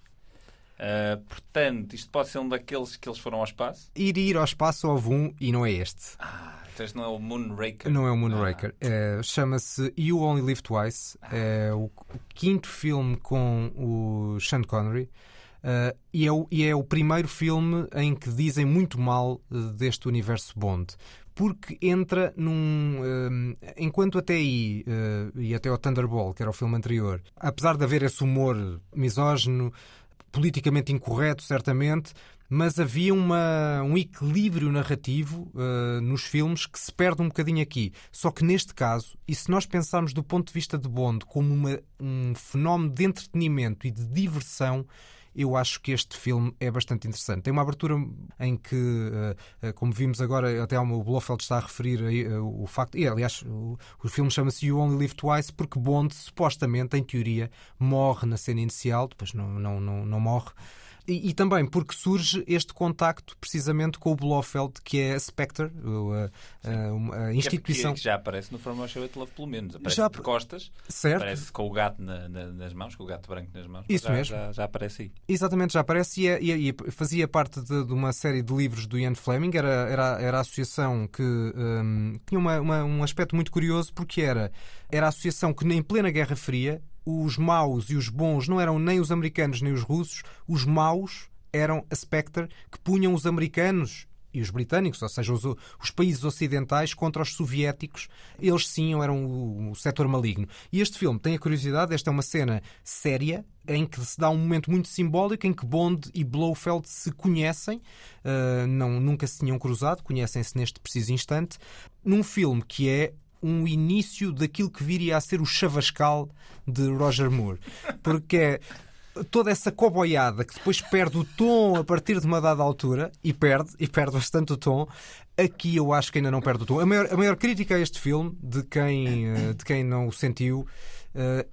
Speaker 2: Ah, portanto, isto pode ser um daqueles que eles foram ao espaço.
Speaker 1: Ir ir ao espaço houve um e não é este.
Speaker 2: Ah, então este não é o Moonraker.
Speaker 1: Não é o Moonraker. É, Chama-se You Only Live Twice. É o, o quinto filme com o Sean Connery. Uh, e, é o, e é o primeiro filme em que dizem muito mal uh, deste universo Bond. Porque entra num. um, enquanto até aí, uh, e até ao Thunderball, que era o filme anterior, apesar de haver esse humor misógino, politicamente incorreto, certamente, mas havia uma, um equilíbrio narrativo uh, nos filmes que se perde um bocadinho aqui. Só que neste caso, e se nós pensarmos do ponto de vista de Bond como uma, um fenómeno de entretenimento e de diversão, eu acho que este filme é bastante interessante. Tem uma abertura em que, uh, uh, como vimos agora, até o Blofeld está a referir uh, o facto. E, aliás, o, o filme chama-se You Only Live Twice porque Bond, supostamente, em teoria, morre na cena inicial, depois não, não, não, não morre. E, e também porque surge este contacto precisamente com o Blofeld, que é a Spectre, a, a- a
Speaker 2: é-
Speaker 1: instituição.
Speaker 2: Que, que já aparece no From Russia with Love, pelo menos. Aparece
Speaker 1: Já-
Speaker 2: de costas,
Speaker 1: Certo.
Speaker 2: aparece com o gato na- na- nas mãos, com o gato branco nas mãos.
Speaker 1: Isso
Speaker 2: já,
Speaker 1: mesmo.
Speaker 2: Já, já aparece aí.
Speaker 1: Exatamente, já aparece e, é- e é- e fazia parte de, de uma série de livros do Ian Fleming. Era, era, era a associação que hum, tinha uma- uma- um aspecto muito curioso porque era, era a associação que, em plena Guerra Fria, os maus e os bons não eram nem os americanos nem os russos, os maus eram a Spectre que punham os americanos e os britânicos, ou seja, os, os países ocidentais contra os soviéticos, eles sim eram o, o setor maligno. E este filme tem a curiosidade, esta é uma cena séria, em que se dá um momento muito simbólico em que Bond e Blofeld se conhecem, uh, não, nunca se tinham cruzado, conhecem-se neste preciso instante, num filme que é um início daquilo que viria a ser o chavascal de Roger Moore. Porque é toda essa coboiada que depois perde o tom a partir de uma dada altura, e perde, e perde bastante o tom, aqui eu acho que ainda não perde o tom. A maior, a maior crítica a este filme, de quem, eh, de quem não o sentiu,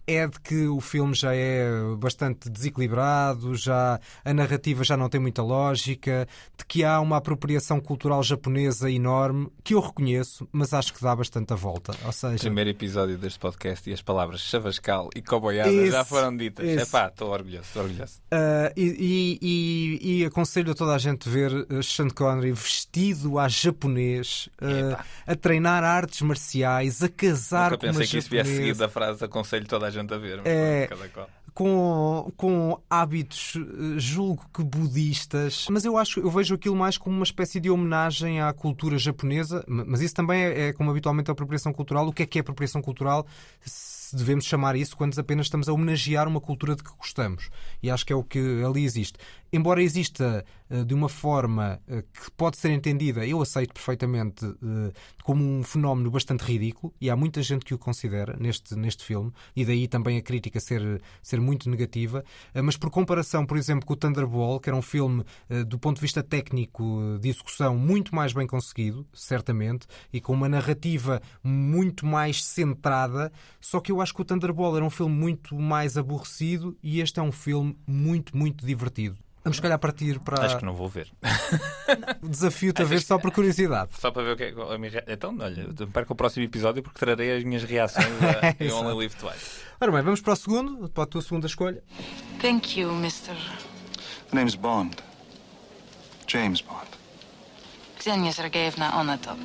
Speaker 1: é de que o filme já é bastante desequilibrado, já a narrativa já não tem muita lógica, de que há uma apropriação cultural japonesa enorme, que eu reconheço, mas acho que dá bastante a volta. Ou seja,
Speaker 2: Primeiro episódio deste podcast e as palavras chavascal e coboiada
Speaker 1: Esse,
Speaker 2: já foram ditas. É pá, estou orgulhoso, estou orgulhoso.
Speaker 1: Uh, e, e- e- e aconselho a toda a gente ver uh, Sean Connery vestido a japonês, uh, a treinar artes marciais, a casar
Speaker 2: Nunca
Speaker 1: com uma
Speaker 2: pensei que isso viesse
Speaker 1: japonesa,
Speaker 2: seguido da frase aconselho toda a gente a ver. Mas
Speaker 1: É.
Speaker 2: cada qual.
Speaker 1: com, com hábitos, uh, julgo que budistas, mas eu acho, eu vejo aquilo mais como uma espécie de homenagem à cultura japonesa, ma- mas isso também é, é como habitualmente a apropriação cultural. O que é que é apropriação cultural? Se devemos chamar isso quando apenas estamos a homenagear uma cultura de que gostamos. E acho que é o que ali existe. Embora exista eh, de uma forma eh, que pode ser entendida, eu aceito perfeitamente eh, como um fenómeno bastante ridículo, e há muita gente que o considera neste, neste filme, e daí também a crítica ser, ser muito negativa. Mas por comparação, por exemplo, com o Thunderball, que era um filme do ponto de vista técnico de execução muito mais bem conseguido, certamente, e com uma narrativa muito mais centrada, só que eu acho que o Thunderball era um filme muito mais aborrecido e este é um filme muito, muito divertido. Vamos, se calhar, partir para
Speaker 2: Acho que não vou ver.
Speaker 1: o desafio-te a ver só por curiosidade.
Speaker 2: Só para ver o que é que a minha Então, olha, perca o próximo episódio porque trarei as minhas reações a You Only Live Twice.
Speaker 1: Ora bem, vamos para o segundo, para a tua segunda escolha.
Speaker 7: Thank you, Mr.
Speaker 8: The name's Bond. James Bond.
Speaker 7: Ksenia Sergeyevna Onatop.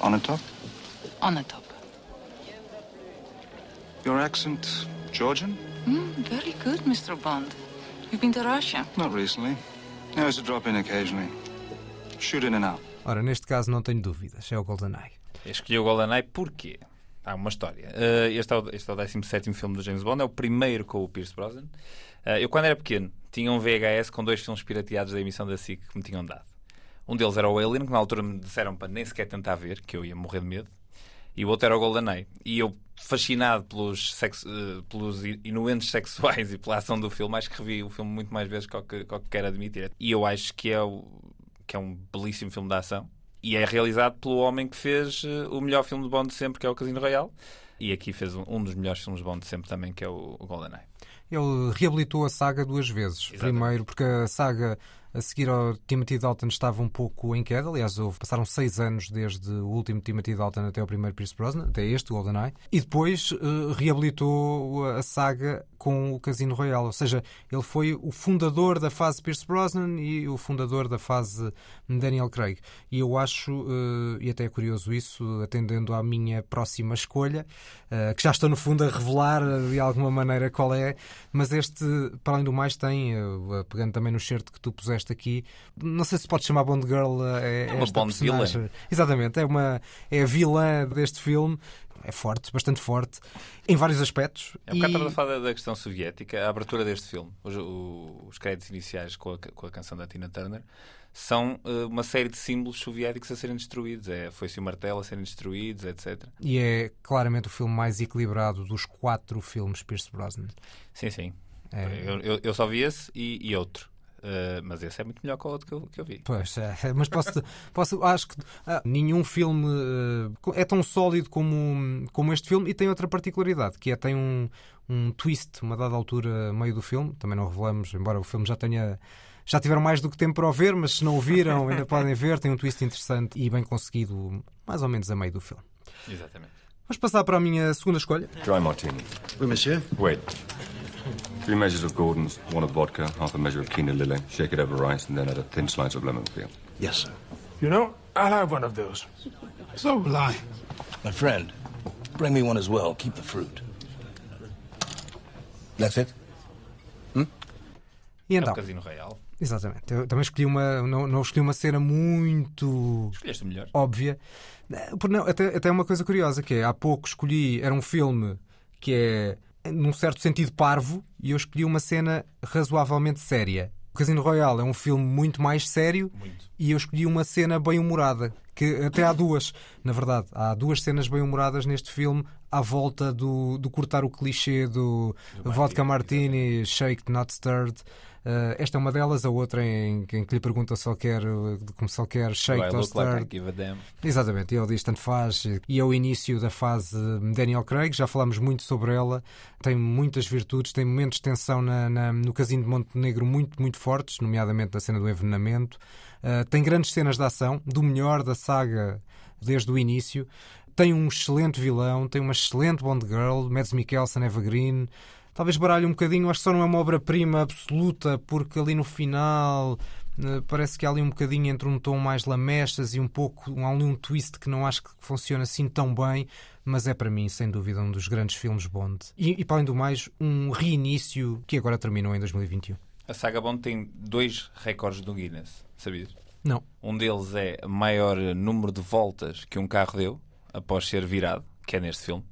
Speaker 8: On the top?
Speaker 7: Onatop.
Speaker 8: Your accent Georgian?
Speaker 7: Mm, very good, Mr. Bond. You've been to Russia?
Speaker 8: Not recently. I used to drop in occasionally. Shoot in and out.
Speaker 1: Ora, neste caso não tenho dúvidas, é o GoldenEye.
Speaker 2: Escolhi o GoldenEye porquê? Há uma história. Uh, este, é o, este é o 17 filme do James Bond, é o primeiro com o Pierce Brosnan. Uh, eu, quando era pequeno, tinha um VHS com dois filmes pirateados da emissão da SIC que me tinham dado. Um deles era o Alien, que na altura me disseram para nem sequer tentar ver, que eu ia morrer de medo. E o outro era o GoldenEye. E eu, fascinado pelos, sexo, uh, pelos inuendos sexuais e pela ação do filme, acho que revi o filme muito mais vezes que o que, que, quero admitir. E eu acho que é, o, que é um belíssimo filme de ação. E é realizado pelo homem que fez uh, o melhor filme de Bond de sempre, que é o Casino Royale. E aqui fez um, um dos melhores filmes de Bond de sempre também, que é o, o GoldenEye.
Speaker 1: Ele reabilitou a saga duas vezes.
Speaker 2: Exatamente.
Speaker 1: Primeiro, porque a saga a seguir ao Timothy Dalton estava um pouco em queda. Aliás, houve, passaram seis anos desde o último Timothy Dalton até o primeiro Pierce Brosnan, até este, GoldenEye. E depois eh, reabilitou a saga com o Casino Royale. Ou seja, ele foi o fundador da fase Pierce Brosnan e o fundador da fase Daniel Craig. E eu acho, eh, e até é curioso isso, atendendo à minha próxima escolha, eh, que já estou no fundo a revelar de alguma maneira qual é, mas este, para além do mais, tem, pegando também no certo que tu puseste aqui, não sei se pode chamar Bond Girl eh,
Speaker 2: É uma
Speaker 1: esta
Speaker 2: Bond
Speaker 1: personagem.
Speaker 2: villain.
Speaker 1: Exatamente, é, uma, é a vilã deste filme. É forte, bastante forte, em vários aspectos.
Speaker 2: É um bocado estava a falar da, questão soviética. A abertura deste filme, os, os créditos iniciais com a, com a canção da Tina Turner, são eh, uma série de símbolos soviéticos a serem destruídos. É, Foi-se o martelo a serem destruídos, etc.
Speaker 1: E é claramente o filme mais equilibrado dos quatro filmes Pierce Brosnan.
Speaker 2: Sim, sim.
Speaker 1: É.
Speaker 2: Eu, eu- eu só vi esse e, e outro. Eh, mas esse é muito melhor que o outro que eu, que eu vi.
Speaker 1: Pois, é, mas posso, posso acho que ah, nenhum filme ah, é tão sólido como, como este filme e tem outra particularidade, que é tem um, um twist, uma dada altura, meio do filme, também não revelamos, embora o filme já tenha. Já tiveram mais do que tempo para o ver, mas se não o viram, ainda podem ver. Tem um twist interessante e bem conseguido, mais ou menos a meio do filme.
Speaker 2: Exatamente.
Speaker 1: Vamos passar para a minha segunda escolha.
Speaker 5: Dry martini.
Speaker 8: Oui, monsieur.
Speaker 5: Wait. Three measures of Gordon's, one of vodka, half a measure of quinoa lily. Shake it over rice, and then add a thin slice of lemon peel.
Speaker 8: Yes, sir.
Speaker 9: You know, I'll have one of those.
Speaker 8: So will I.
Speaker 10: My friend, bring me one as well. Keep the fruit. That's it?
Speaker 1: E
Speaker 2: É
Speaker 1: então,
Speaker 2: o Casino Royal.
Speaker 1: exatamente, eu também escolhi uma, não, não escolhi uma cena muito
Speaker 2: Escolheste melhor.
Speaker 1: óbvia. Não, até, até uma coisa curiosa que é, há pouco escolhi, era um filme que é num certo sentido parvo e eu escolhi uma cena razoavelmente séria. O Casino Royale é um filme muito mais sério e eu escolhi uma cena bem humorada, que até há duas, na verdade, há duas cenas bem humoradas neste filme à volta do, do cortar o clichê do, vodka martini, shaked, not stirred. Uh, esta é uma delas, a outra em, em que lhe pergunta se ele quer, como se ele quer
Speaker 2: Do I look like I
Speaker 1: stirred.
Speaker 2: give a damn?
Speaker 1: Exatamente, e ele diz tanto faz. E é o início da fase Daniel Craig, já falámos muito sobre ela. Tem muitas virtudes, tem momentos de tensão na- na- no Casino de Montenegro muito, muito fortes, nomeadamente na cena do envenenamento. Uh, tem grandes cenas de ação, do melhor da saga desde o início. Tem um excelente vilão, tem uma excelente Bond Girl, Mads Mikkelsen, Eva Green. Talvez baralhe um bocadinho, acho que só não é uma obra-prima absoluta, porque ali no final eh, parece que há ali um bocadinho entre um tom mais lamechas e um pouco há ali um twist que não acho que funciona assim tão bem, mas é para mim, sem dúvida, um dos grandes filmes Bond. E, e para além do mais, um reinício que agora terminou em 2021.
Speaker 2: A saga Bond tem dois recordes do Guinness, sabias?
Speaker 1: Não.
Speaker 2: Um deles é maior número de voltas que um carro deu após ser virado, que é neste filme,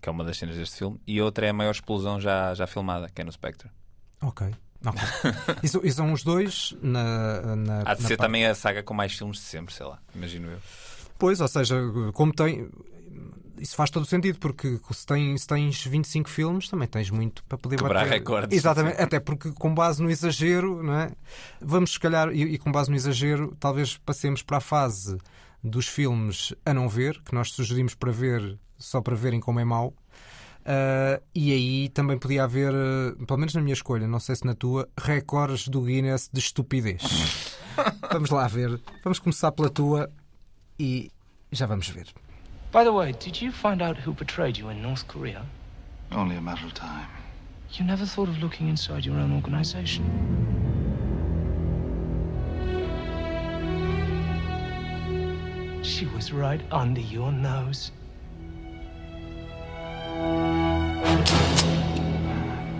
Speaker 2: que é uma das cenas deste filme, e outra é a maior explosão já, já filmada, que é no Spectre.
Speaker 1: Ok. ok. e, são- e são os dois na. na
Speaker 2: Há de
Speaker 1: na
Speaker 2: ser
Speaker 1: parte-
Speaker 2: também a saga com mais filmes de sempre, sei lá, imagino eu.
Speaker 1: Pois, ou seja, como tem. Isso faz todo o sentido, porque se, tem, se tens 25 filmes, também tens muito para poder
Speaker 2: Quebrar
Speaker 1: bater.
Speaker 2: recordes.
Speaker 1: Exatamente, até porque com base no exagero, não é? Vamos, se calhar, e, e com base no exagero, talvez passemos para a fase dos filmes a não ver, que nós sugerimos para ver, só para verem como é mau. Ah, e aí também podia haver, ah, pelo menos na minha escolha, não sei se na tua, recordes do Guinness de estupidez. vamos lá ver. Vamos começar pela tua e já vamos ver.
Speaker 11: By the way, did you find out who betrayed you in North Korea?
Speaker 8: Only a matter of time.
Speaker 11: You never thought of looking inside your own organization. She was right under your nose.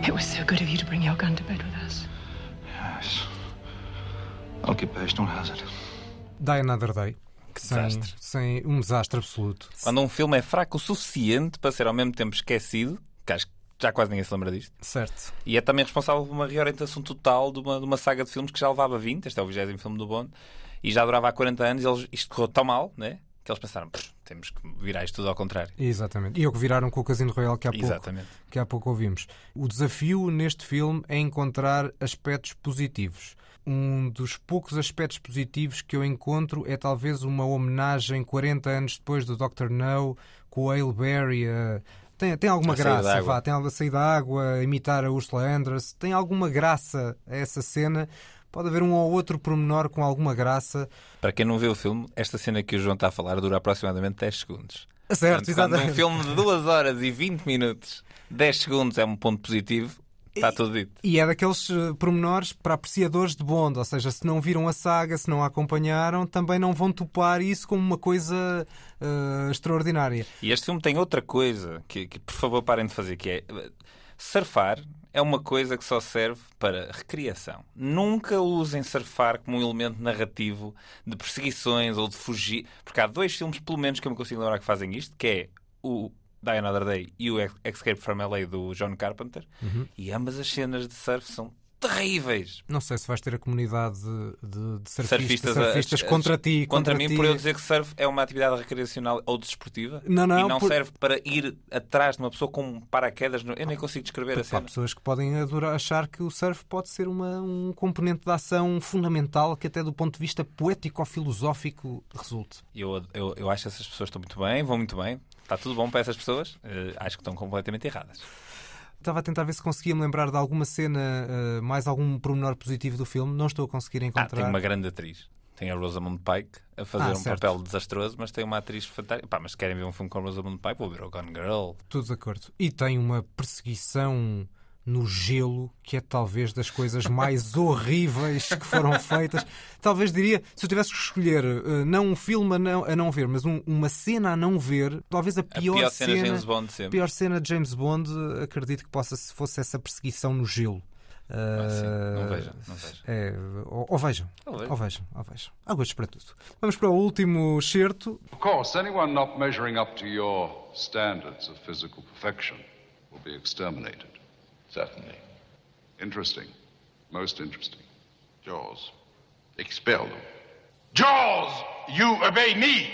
Speaker 12: It was so good of you to bring your gun to bed with us.
Speaker 8: Yes. Occupational hazard.
Speaker 1: Die Another Day.
Speaker 2: Que
Speaker 1: sem,
Speaker 2: desastre.
Speaker 1: sem um desastre absoluto.
Speaker 2: Quando um filme é fraco o suficiente para ser ao mesmo tempo esquecido, que acho que já quase ninguém se lembra disto,
Speaker 1: Certo.
Speaker 2: e é também responsável por uma reorientação total de uma, de uma saga de filmes que já levava 20, este é o 20 filme do Bond, e já durava há 40 anos, eles, isto correu tão mal, né? Que eles pensaram, "Pff, temos que virar isto tudo ao contrário.
Speaker 1: Exatamente. E é o que viraram com o Casino Royale que há pouco, que há pouco ouvimos. O desafio neste filme é encontrar aspectos positivos. Um dos poucos aspectos positivos que eu encontro é talvez uma homenagem 40 anos depois do Dr. No com o Hale Berry. a- Tem, tem alguma
Speaker 2: A
Speaker 1: graça, vá, tem algo a sair da água, imitar a Ursula Andress, tem alguma graça a essa cena. Pode haver um ou outro pormenor com alguma graça.
Speaker 2: Para quem não viu o filme, esta cena que o João está a falar dura aproximadamente 10 segundos.
Speaker 1: Certo,
Speaker 2: Portanto, quando
Speaker 1: exatamente.
Speaker 2: um filme de 2 horas e 20 minutos, 10 segundos é um ponto positivo, está tudo dito.
Speaker 1: E é daqueles eh, pormenores para apreciadores de Bond, ou seja, se não viram a saga, se não a acompanharam, também não vão topar isso como uma coisa eh, extraordinária.
Speaker 2: E este filme tem outra coisa que, que, por favor, parem de fazer, que é eh, surfar é uma coisa que só serve para recriação. Nunca usem surfar como um elemento narrativo de perseguições ou de fugir, porque há dois filmes, pelo menos, que eu me consigo lembrar que fazem isto, que é o Die Another Day e o Escape from LA do John Carpenter,
Speaker 1: Uhum.
Speaker 2: e ambas as cenas de surf são terríveis.
Speaker 1: Não sei se vais ter a comunidade de, de, surfistas,
Speaker 2: Surfistas,
Speaker 1: surfistas
Speaker 2: as-
Speaker 1: contra ti.
Speaker 2: Contra,
Speaker 1: ti.
Speaker 2: mim, por eu dizer que surf é uma atividade recreacional ou desportiva
Speaker 1: Não, não,
Speaker 2: e não
Speaker 1: por-
Speaker 2: serve para ir atrás de uma pessoa com paraquedas. no- Eu nem consigo descrever a
Speaker 1: Porque há
Speaker 2: cena.
Speaker 1: pessoas que podem adorar, achar que o surf pode ser uma, um componente de ação fundamental que até do ponto de vista poético ou filosófico resulte.
Speaker 2: Eu, eu, eu acho que essas pessoas estão muito bem, vão muito bem. Está tudo bom para essas pessoas. Eh, acho que estão completamente erradas.
Speaker 1: Estava a tentar ver se conseguia me lembrar de alguma cena, eh, mais algum pormenor positivo do filme. Não estou a conseguir
Speaker 2: Ah,
Speaker 1: encontrar.
Speaker 2: tem uma grande atriz. Tem a Rosamund Pike a fazer
Speaker 1: Ah,
Speaker 2: um
Speaker 1: certo.
Speaker 2: papel desastroso, mas tem uma atriz fantástica. Pá, mas se querem ver um filme com a Rosamund Pike, vou ver o Gone Girl.
Speaker 1: Tudo de acordo. E tem uma perseguição no gelo que é talvez das coisas mais horríveis que foram feitas. Talvez diria, se eu tivesse que escolher eh, não um filme a não, a não ver, mas um- uma cena a não ver, talvez a pior,
Speaker 2: pior cena de James Bond sempre.
Speaker 1: pior cena de James Bond, acredito que possa se fosse essa perseguição no gelo.
Speaker 2: sim. Não
Speaker 1: Eh,
Speaker 2: vejam, não vejam.
Speaker 1: é, ou, ou vejam,
Speaker 2: Ou vejam.
Speaker 1: ou vejam, ou vejam. Há gostos para tudo. Vamos para o último certo.
Speaker 13: Of course, anyone not measuring up to your standards of physical perfection will be exterminated.
Speaker 5: Certainly.
Speaker 13: Interesting. Most interesting.
Speaker 14: Jaws. Expel them. Jaws, you obey me.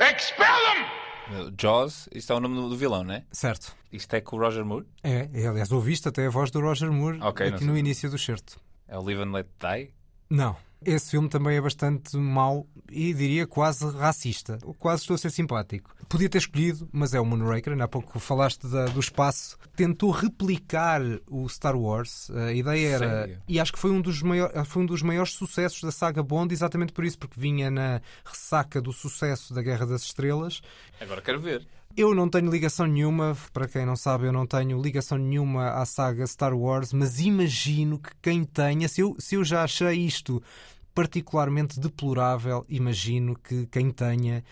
Speaker 14: Expel them!
Speaker 2: Jaws, isto é o nome do vilão, não é?
Speaker 1: Certo.
Speaker 2: Isto é com o Roger Moore?
Speaker 1: É, é aliás, ouviste até a voz do Roger Moore
Speaker 2: Ok, não
Speaker 1: aqui no início do certo.
Speaker 2: É o Live and Let Die?
Speaker 1: Não. Esse filme também é bastante mau e diria quase racista. Quase estou a ser simpático. Podia ter escolhido, mas é o Moonraker. Ainda há pouco falaste da- do espaço. Tentou replicar o Star Wars. A ideia era.
Speaker 2: Sério?
Speaker 1: E acho que foi um, dos maior, foi um dos maiores sucessos da saga Bond, exatamente por isso, porque vinha na ressaca do sucesso da Guerra das Estrelas.
Speaker 2: Agora quero ver.
Speaker 1: Eu não tenho ligação nenhuma, para quem não sabe, eu não tenho ligação nenhuma à saga Star Wars, mas imagino que quem tenha, se eu, se eu já achei isto particularmente deplorável, imagino que quem tenha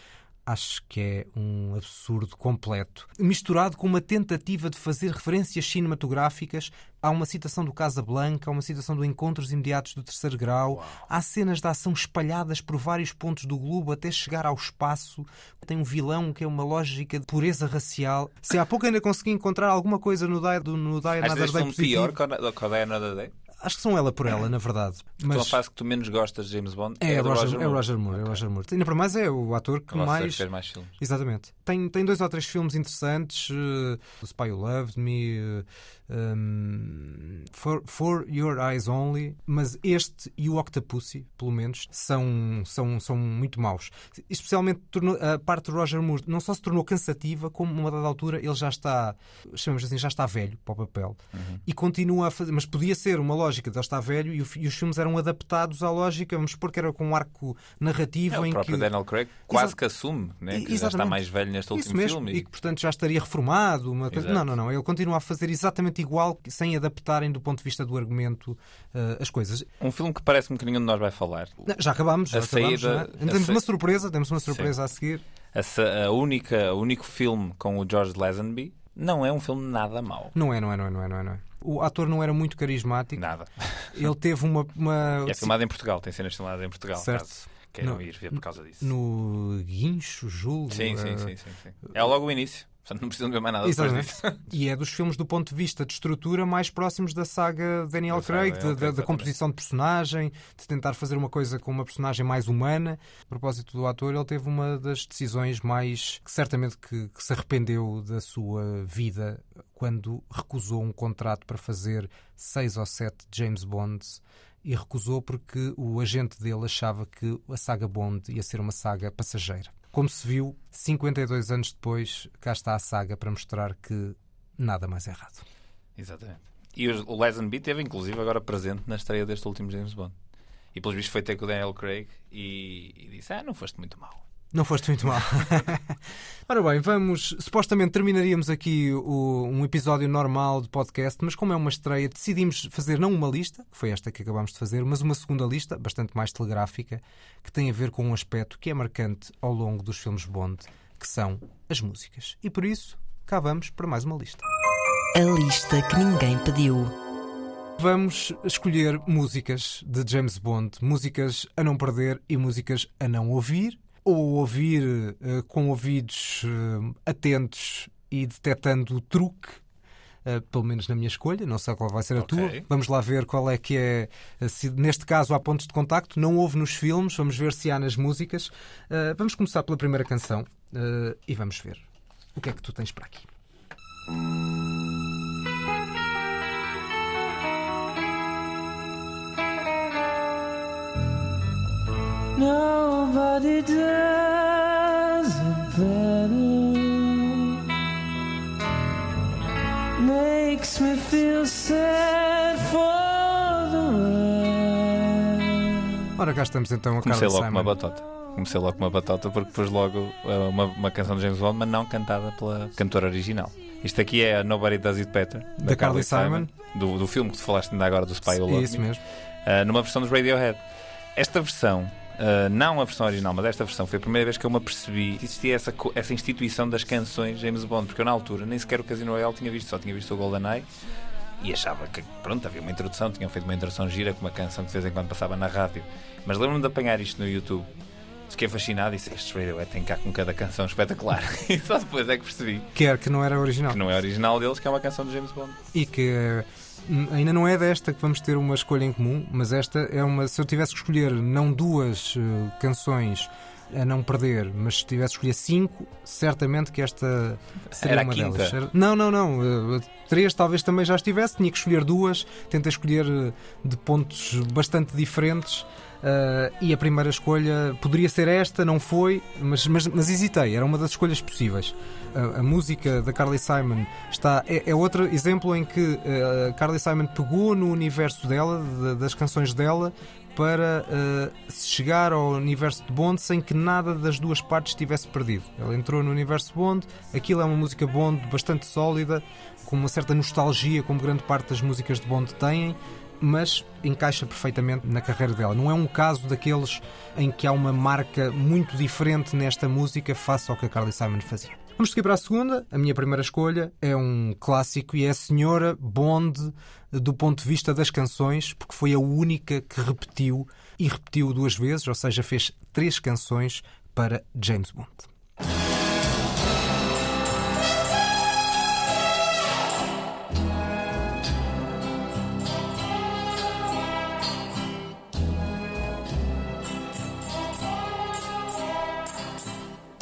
Speaker 1: acho que é um absurdo completo. Misturado com uma tentativa de fazer referências cinematográficas, há uma citação do Casablanca, há uma citação do Encontros Imediatos do Terceiro Grau, há cenas de ação espalhadas por vários pontos do globo até chegar ao espaço. Tem um vilão que é uma lógica de pureza racial. Se há pouco ainda consegui encontrar alguma coisa no Die, do- no
Speaker 2: Achas
Speaker 1: Another Day positivo,
Speaker 2: pior que o- Another Day?
Speaker 1: Acho que são ela por ela, na verdade.
Speaker 2: Então a
Speaker 1: Mas
Speaker 2: fase que tu menos gostas de James Bond
Speaker 1: é,
Speaker 2: é,
Speaker 1: o
Speaker 2: do
Speaker 1: Roger,
Speaker 2: Roger
Speaker 1: é o
Speaker 2: Moore.
Speaker 1: Roger Moore. É o Roger Moore. Ainda para mais é o ator que
Speaker 2: seja,
Speaker 1: mais...
Speaker 2: fez mais filmes.
Speaker 1: Exatamente. Tem, tem dois ou três filmes interessantes. eh, o Spy Who Loved Me, eh, um, for, For Your Eyes Only, mas este e o Octopussy, pelo menos, são, são, são muito maus. Especialmente tornou- a parte do Roger Moore não só se tornou cansativa, como a uma dada altura ele já está, chamamos assim, já está velho para o papel
Speaker 2: Uhum.
Speaker 1: e continua a fazer. Mas podia ser uma lógica de ele estar velho e, o e os filmes eram adaptados à lógica, vamos supor que era com um arco narrativo
Speaker 2: É, o
Speaker 1: em
Speaker 2: próprio
Speaker 1: que.
Speaker 2: Daniel Craig quase
Speaker 1: Exato.
Speaker 2: que assume né, que já está mais velho neste
Speaker 1: Isso
Speaker 2: último
Speaker 1: mesmo,
Speaker 2: filme.
Speaker 1: E que, portanto, já estaria reformado. Coisa... Não, não, não. Ele continua a fazer exatamente igual, sem adaptarem do ponto de vista do argumento eh, as coisas.
Speaker 2: Um filme que parece-me que nenhum de nós vai falar.
Speaker 1: Não, Já acabamos, já
Speaker 2: A saída-
Speaker 1: é?
Speaker 2: a
Speaker 1: Temos
Speaker 2: sa-
Speaker 1: uma surpresa, temos uma surpresa a seguir.
Speaker 2: A, sa- a única, o único filme com o George Lazenby não é um filme nada mau.
Speaker 1: Não é, não é, não é, não é, não é. não é. O ator não era muito carismático.
Speaker 2: Nada.
Speaker 1: Ele teve uma. uma...
Speaker 2: É filmado em Portugal, tem cenas filmadas em Portugal.
Speaker 1: Certo.
Speaker 2: caso Queiram
Speaker 1: No-
Speaker 2: ir ver por causa disso.
Speaker 1: No Guincho, julgo.
Speaker 2: Sim, sim,
Speaker 1: eh,
Speaker 2: sim, sim, sim. É logo o início. Portanto, não precisam de ver mais nada
Speaker 1: Exatamente.
Speaker 2: disso.
Speaker 1: E é dos filmes do ponto de vista de estrutura mais próximos da saga Daniel
Speaker 2: Da saga
Speaker 1: Craig,
Speaker 2: Craig,
Speaker 1: da, da composição de personagem, de tentar fazer uma coisa com uma personagem mais humana. A propósito do ator, ele teve uma das decisões mais que certamente que, que se arrependeu da sua vida quando recusou um contrato para fazer seis ou sete James Bonds. E recusou porque o agente dele achava que a saga Bond ia ser uma saga passageira. Como se viu, 52 anos depois, cá está a saga para mostrar que nada mais é errado.
Speaker 2: Exatamente. E o Lazenby esteve, inclusive, agora presente na estreia deste último James Bond. E pelos vistos foi ter com o Daniel Craig e, e disse: Ah, não foste muito mal.
Speaker 1: Não foste muito mal. Ora bem, vamos. Supostamente terminaríamos aqui o- um episódio normal de podcast, mas como é uma estreia, decidimos fazer não uma lista, que foi esta que acabámos de fazer, mas uma segunda lista, bastante mais telegráfica, que tem a ver com um aspecto que é marcante ao longo dos filmes Bond, que são as músicas. E por isso, cá vamos para mais uma lista.
Speaker 3: A lista que ninguém pediu.
Speaker 1: Vamos escolher músicas de James Bond, músicas a não perder e músicas a não ouvir, ou ouvir eh, com ouvidos eh, atentos e detectando o truque. eh, pelo menos na minha escolha, não sei qual vai ser a
Speaker 2: Ok.
Speaker 1: tua. Vamos lá ver qual é que é. Se, neste caso há pontos de contacto, não houve nos filmes, vamos ver se há nas músicas. Vamos começar pela primeira canção e vamos ver o que é que tu tens para aqui.
Speaker 11: Nobody does it better. Makes me feel sad for the world.
Speaker 1: Ora, cá estamos então a
Speaker 2: Comecei
Speaker 1: Carly
Speaker 2: logo com uma
Speaker 1: Simon.
Speaker 2: batota. Comecei logo com uma batota porque pus logo uh, uma, uma canção de James Bond, mas não cantada pela cantora original. Isto aqui é a Nobody Does It Better,
Speaker 1: Da Carly Simon.
Speaker 2: do, do filme que tu falaste ainda agora do Spy Who
Speaker 1: Isso
Speaker 2: Me.
Speaker 1: mesmo.
Speaker 2: Uh, numa versão dos Radiohead. Esta versão, uh, não a versão original, mas esta versão foi a primeira vez que eu me apercebi que existia essa, essa instituição das canções James Bond, porque eu na altura nem sequer o Casino Royale tinha visto, só tinha visto o GoldenEye e achava que, pronto, havia uma introdução, tinham feito uma introdução gira com uma canção que de vez em quando passava na rádio. Mas lembro-me de apanhar isto no YouTube. Fiquei fascinado e disse: Estes Radiohead têm cá com cada canção espetacular. e só depois é que percebi
Speaker 1: Quer que não era original.
Speaker 2: que não é original deles, que é uma canção de James Bond.
Speaker 1: E que ainda não é desta que vamos ter uma escolha em comum, mas esta é uma. Se eu tivesse que escolher não duas uh, canções a não perder, mas se tivesse que escolher cinco, certamente que esta seria
Speaker 2: Era
Speaker 1: uma delas. Não, não, não. uh, três talvez também já estivesse, tinha que escolher duas, tentei escolher uh, de pontos bastante diferentes. uh, e a primeira escolha poderia ser esta, não foi, mas, mas, mas hesitei, era uma das escolhas possíveis. A, a música da Carly Simon está, é, é outro exemplo em que uh, Carly Simon pegou no universo dela, de- das canções dela, para uh, chegar ao universo de Bond sem que nada das duas partes estivesse perdido. Ela entrou no universo Bond, aquilo é uma música Bond bastante sólida, com uma certa nostalgia, como grande parte das músicas de Bond têm, mas encaixa perfeitamente na carreira dela. Não é um caso daqueles em que há uma marca muito diferente nesta música face ao que a Carly Simon fazia. Vamos seguir para a segunda. A minha primeira escolha é um clássico e é a Senhora Bond do ponto de vista das canções, porque foi a única que repetiu e repetiu duas vezes, ou seja, fez três canções para James Bond.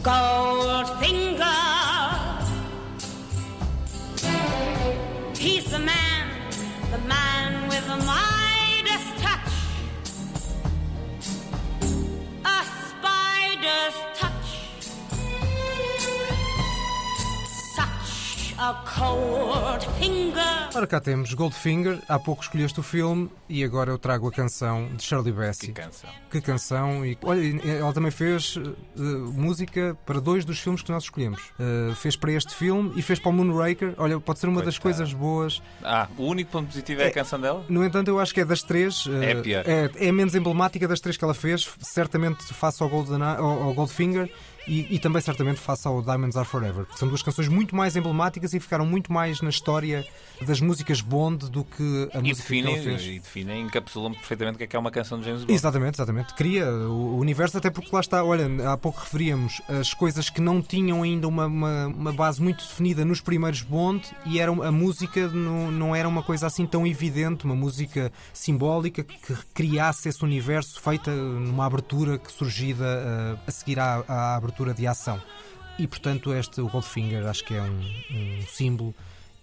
Speaker 15: Goldfinger.
Speaker 1: Ora cá temos Goldfinger, há pouco escolheste o filme e agora eu trago a canção de Shirley Bassey.
Speaker 2: Que canção.
Speaker 1: Que canção! E, olha, ela também fez eh, música para dois dos filmes que nós escolhemos. Eh, fez para este filme e fez para o Moonraker. Olha, pode ser uma das
Speaker 2: Coitada.
Speaker 1: coisas boas.
Speaker 2: Ah, o único ponto positivo é, a canção dela?
Speaker 1: No entanto, eu acho que é das três. eh,
Speaker 2: É a pior.
Speaker 1: É, é a menos emblemática das três que ela fez, certamente face ao, Golden, ao, ao Goldfinger. E, e também certamente face ao Diamonds Are Forever, que são duas canções muito mais emblemáticas e ficaram muito mais na história das músicas Bond do que a
Speaker 2: E
Speaker 1: música que ela
Speaker 2: definem,
Speaker 1: fez.
Speaker 2: e definem, encapsulam perfeitamente o que é que é uma canção de James Bond.
Speaker 1: Exatamente, exatamente. Cria o universo, até porque lá está, olha, há pouco referíamos as coisas que não tinham ainda uma, uma, uma base muito definida nos primeiros Bond e era, a música não, não era uma coisa assim tão evidente, uma música simbólica que criasse esse universo feita numa abertura que surgida uh, a seguir à, à abertura de ação. E portanto, este, o Goldfinger, acho que é um, um símbolo.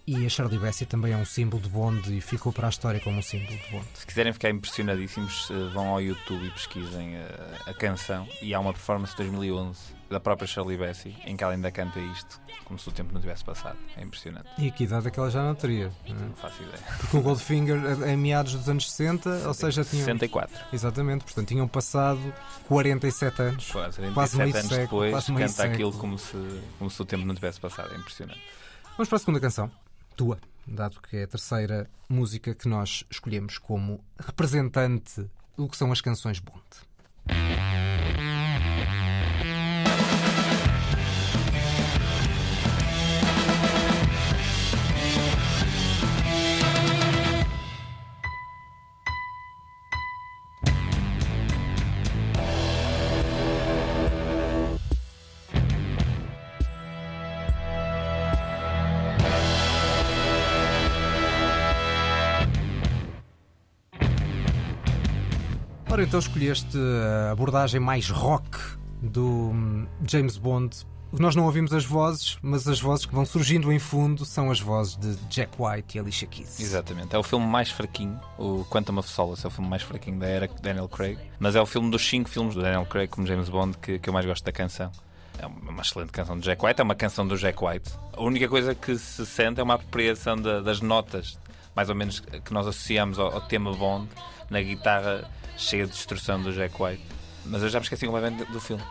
Speaker 1: E a Shirley Bassey também é um símbolo de Bond e ficou para a história como um símbolo de Bond.
Speaker 2: Se quiserem ficar impressionadíssimos, eh, vão ao YouTube e pesquisem eh, a canção. E há uma performance de 2011 da própria Shirley Bassey em que ela ainda canta isto como se o tempo não tivesse passado. É impressionante.
Speaker 1: E que idade é que ela já não teria? não é?
Speaker 2: Não faço ideia.
Speaker 1: Porque o Goldfinger é meados dos anos 60, ou seja, tinham.
Speaker 2: 64.
Speaker 1: Exatamente, portanto tinham passado 47 anos.
Speaker 2: Quase,
Speaker 1: quase
Speaker 2: 37
Speaker 1: meio
Speaker 2: anos
Speaker 1: século.
Speaker 2: depois,
Speaker 1: quase
Speaker 2: canta aquilo como se, como se o tempo não tivesse passado. É impressionante.
Speaker 1: Vamos para a segunda canção, tua, dado que é a terceira música que nós escolhemos como representante do que são as canções Bond. Então escolheste a abordagem mais rock do hum, James Bond. Nós não ouvimos as vozes, mas as vozes que vão surgindo em fundo são as vozes de Jack White e Alicia Keys.
Speaker 2: Exatamente. É o filme mais fraquinho. O Quantum of Solace é o filme mais fraquinho da era de Daniel Craig. Mas é o filme dos cinco filmes do Daniel Craig, como James Bond, que, que eu mais gosto da canção. É uma excelente canção do Jack White. É uma canção do Jack White. A única coisa que se sente é uma apropriação da- das notas, mais ou menos, que nós associamos ao, ao tema Bond, na guitarra cheia de destruição do Jack White. Mas eu já me esqueci completamente do filme.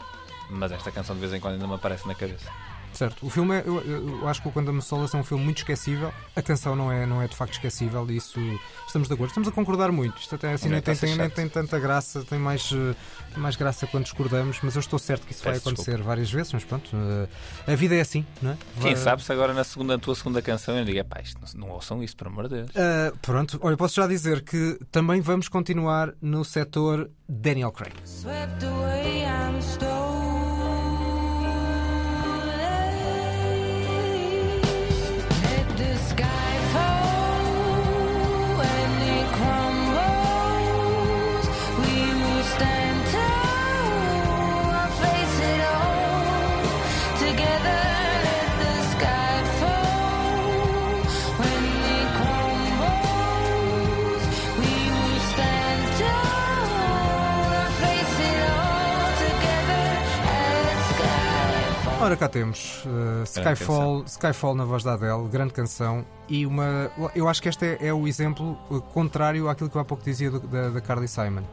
Speaker 2: Mas esta canção de vez em quando ainda me aparece na cabeça.
Speaker 1: Certo, o filme é, eu, eu- acho que o Quantum of Solace é um filme muito esquecível. A canção não é, não é de facto esquecível, e isso estamos de acordo. Estamos a concordar muito. Isto até assim
Speaker 2: Não,
Speaker 1: nem tem,
Speaker 2: a
Speaker 1: tem- nem tem tanta graça, tem mais, tem mais graça quando discordamos, mas eu estou certo que isso vai
Speaker 2: Peço
Speaker 1: acontecer
Speaker 2: desculpa.
Speaker 1: várias vezes. Mas pronto, eh, a vida é assim, não é?
Speaker 2: Quem
Speaker 1: Vai-
Speaker 2: sabe se agora na segunda, na tua segunda canção eu digo, pá, isto não, não ouçam isso, por amor de Deus.
Speaker 1: Ah, pronto, olha, posso já dizer que também vamos continuar no setor Daniel Craig.
Speaker 15: Swept away stolen.
Speaker 1: Ora, cá temos uh, Skyfall, Skyfall na voz da Adele, grande canção. E uma. Eu acho que este é, é o exemplo uh, contrário àquilo que eu há pouco dizia do, da, da Carly Simon.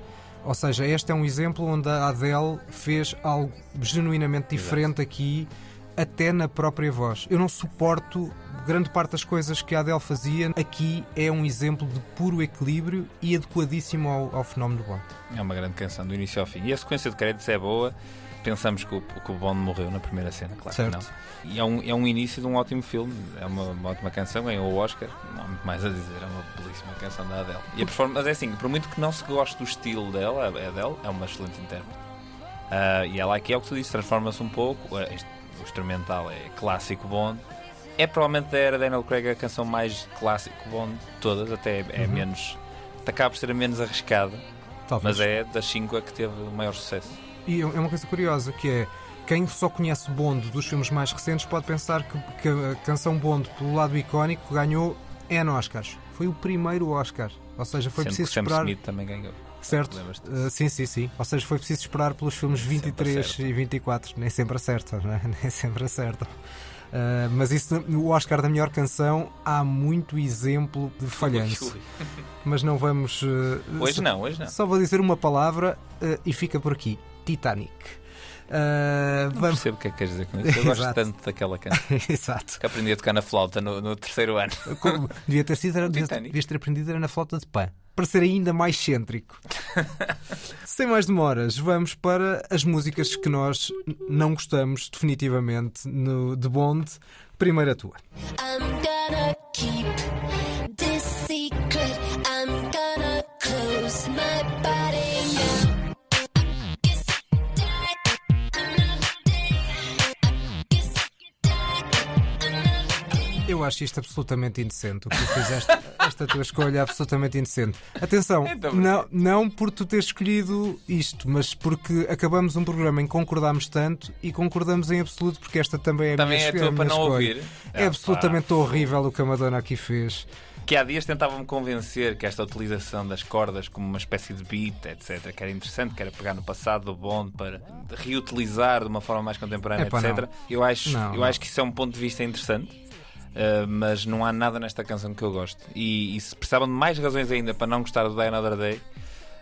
Speaker 1: Ou seja, este é um exemplo onde a Adele fez algo genuinamente diferente Exato. aqui, até na própria voz. Eu não suporto grande parte das coisas que a Adele fazia. Aqui é um exemplo de puro equilíbrio e adequadíssimo ao, ao fenómeno do Bond.
Speaker 2: É uma grande canção, do início ao fim. E a sequência de créditos é boa pensamos que o, que o Bond morreu na primeira cena, claro certo. que não. E é um, é um início de um ótimo filme, é uma, uma ótima canção, ganhou o Oscar, não há muito mais a dizer, é uma belíssima canção da Adele. E a performance, mas é assim, por muito que não se goste do estilo dela, a Adele é uma excelente intérprete. Uh, e ela aqui é o que tu disse, transforma-se um pouco, este, o instrumental é clássico Bond. É provavelmente da era Daniel Craig a canção mais clássico Bond de todas, até é, uhum. menos. acaba por ser a menos arriscada, Talvez. mas é das cinco a que teve o maior sucesso.
Speaker 1: E é uma coisa curiosa que é quem só conhece Bond dos filmes mais recentes pode pensar que, que a canção Bond, pelo lado icónico, ganhou N Oscars. Foi o primeiro Oscar. Ou seja, foi
Speaker 2: Sendo
Speaker 1: preciso
Speaker 2: que
Speaker 1: esperar.
Speaker 2: Smith também ganhou.
Speaker 1: Certo? Uh, sim, sim, sim. Ou seja, foi preciso esperar pelos filmes 23 e 24. Nem sempre acerta, não é? Nem sempre acerta. Uh, mas isso, no Oscar da melhor canção, há muito exemplo de falhanço. Mas não vamos. Uh,
Speaker 2: hoje não, hoje não.
Speaker 1: Só vou dizer uma palavra e fica por aqui. Titanic.
Speaker 2: Uh, não vamos... percebo o que é que queres dizer com isso. Eu gosto tanto daquela canção.
Speaker 1: Exato.
Speaker 2: Que aprendi a tocar na flauta no, no terceiro ano.
Speaker 1: Como devia ter sido, devias ter aprendido era na flauta de pã. Para ser ainda mais cêntrico. Sem mais demoras, vamos para as músicas que nós não gostamos definitivamente no, de Bond. Primeira tua. I'm gonna keep this secret. I'm gonna close my body Eu acho isto absolutamente indecente. O que tu fizeste, esta tua escolha é absolutamente indecente. Atenção, então, não, não por tu teres escolhido isto, mas porque acabamos um programa em que concordámos tanto e concordamos em absoluto, porque esta também é a
Speaker 2: também
Speaker 1: minha,
Speaker 2: é a tua para não
Speaker 1: escolha.
Speaker 2: ouvir.
Speaker 1: É, absolutamente horrível o que a Madonna aqui fez
Speaker 2: que há dias tentavam-me convencer que esta utilização das cordas como uma espécie de beat, etc., que era interessante, que era pegar no passado do Bond para reutilizar de uma forma mais contemporânea, Epa, etc. Não. Eu, acho, não, eu não. acho que isso é um ponto de vista interessante. Uh, mas não há nada nesta canção que eu gosto. E, e se precisavam de mais razões ainda para não gostar do Die Another Day,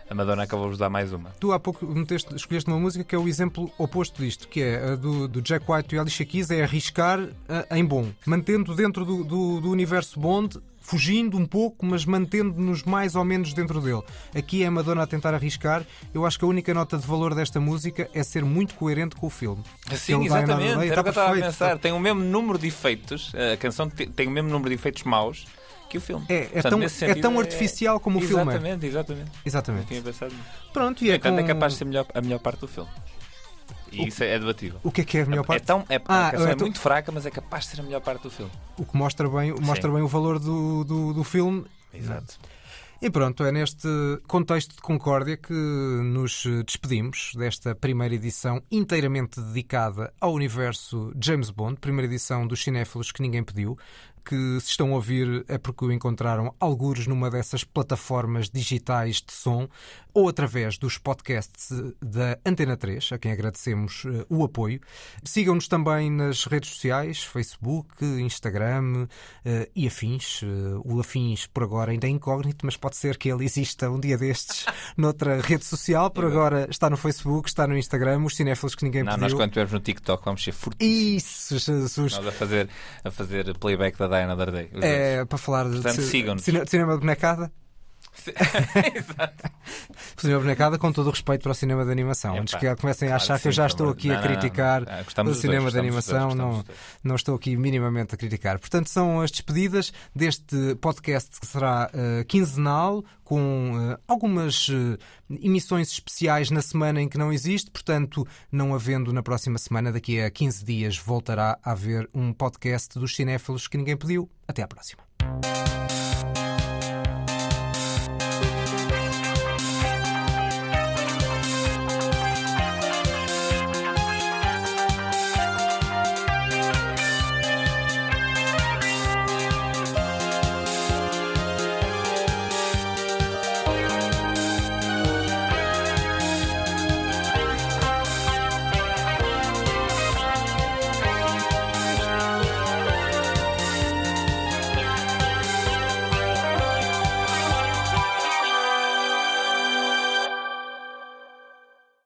Speaker 2: a Madonna acabou-vos dar mais uma.
Speaker 1: Tu há pouco meteste, escolheste uma música que é o exemplo oposto disto, que é a do, do Jack White e Alicia Keys, é arriscar uh, em bom, mantendo dentro do, do, do universo Bond fugindo um pouco, mas mantendo-nos mais ou menos dentro dele. Aqui é a Madonna a tentar arriscar. Eu acho que a única nota de valor desta música é ser muito coerente com o filme.
Speaker 2: Sim, exatamente. Era o que eu estava a pensar. Tem o mesmo número de efeitos, a canção tem o mesmo número de efeitos maus que o filme.
Speaker 1: É, é, Portanto, tão, é tão artificial como o filme
Speaker 2: é. Exatamente, exatamente.
Speaker 1: Exatamente.
Speaker 2: tinha pensado
Speaker 1: Pronto, e é,
Speaker 2: com...
Speaker 1: é
Speaker 2: capaz de ser melhor, a melhor parte do filme. E isso é debatível.
Speaker 1: O que é que é a melhor parte?
Speaker 2: É, tão, é, ah, a canção é, é, muito fraca, mas é capaz de ser a melhor parte do filme.
Speaker 1: O que mostra bem, mostra bem o valor do, do, do filme.
Speaker 2: Exato.
Speaker 1: E pronto, é neste contexto de concórdia que nos despedimos desta primeira edição inteiramente dedicada ao universo James Bond, primeira edição dos cinéfilos que ninguém pediu que se estão a ouvir é porque o encontraram algures numa dessas plataformas digitais de som ou através dos podcasts da Antena 3, a quem agradecemos uh, o apoio. Sigam-nos também nas redes sociais, Facebook, Instagram uh, e afins. Uh, o afins por agora ainda é incógnito, mas pode ser que ele exista um dia destes noutra rede social. Por agora está no Facebook, está no Instagram, os cinéfilos que ninguém
Speaker 2: Não,
Speaker 1: pediu.
Speaker 2: Nós quando estivermos no TikTok vamos ser fortíssimos.
Speaker 1: Isso, Jesus.
Speaker 2: Nós a fazer, a fazer playback da Day.
Speaker 1: É, para falar
Speaker 2: Portanto,
Speaker 1: de,
Speaker 2: sigam-nos.
Speaker 1: de cinema de bonecada.
Speaker 2: Exato.
Speaker 1: Cinema bonecada com todo o respeito para o cinema de animação. Antes que comecem a achar que eu já estou aqui a criticar o cinema de animação, não, não estou aqui minimamente a criticar. Portanto, são as despedidas deste podcast que será uh, quinzenal, com uh, algumas uh, emissões especiais na semana em que não existe, portanto, não havendo na próxima semana, daqui a 15 dias, voltará a haver um podcast dos cinéfilos que ninguém pediu. Até à próxima.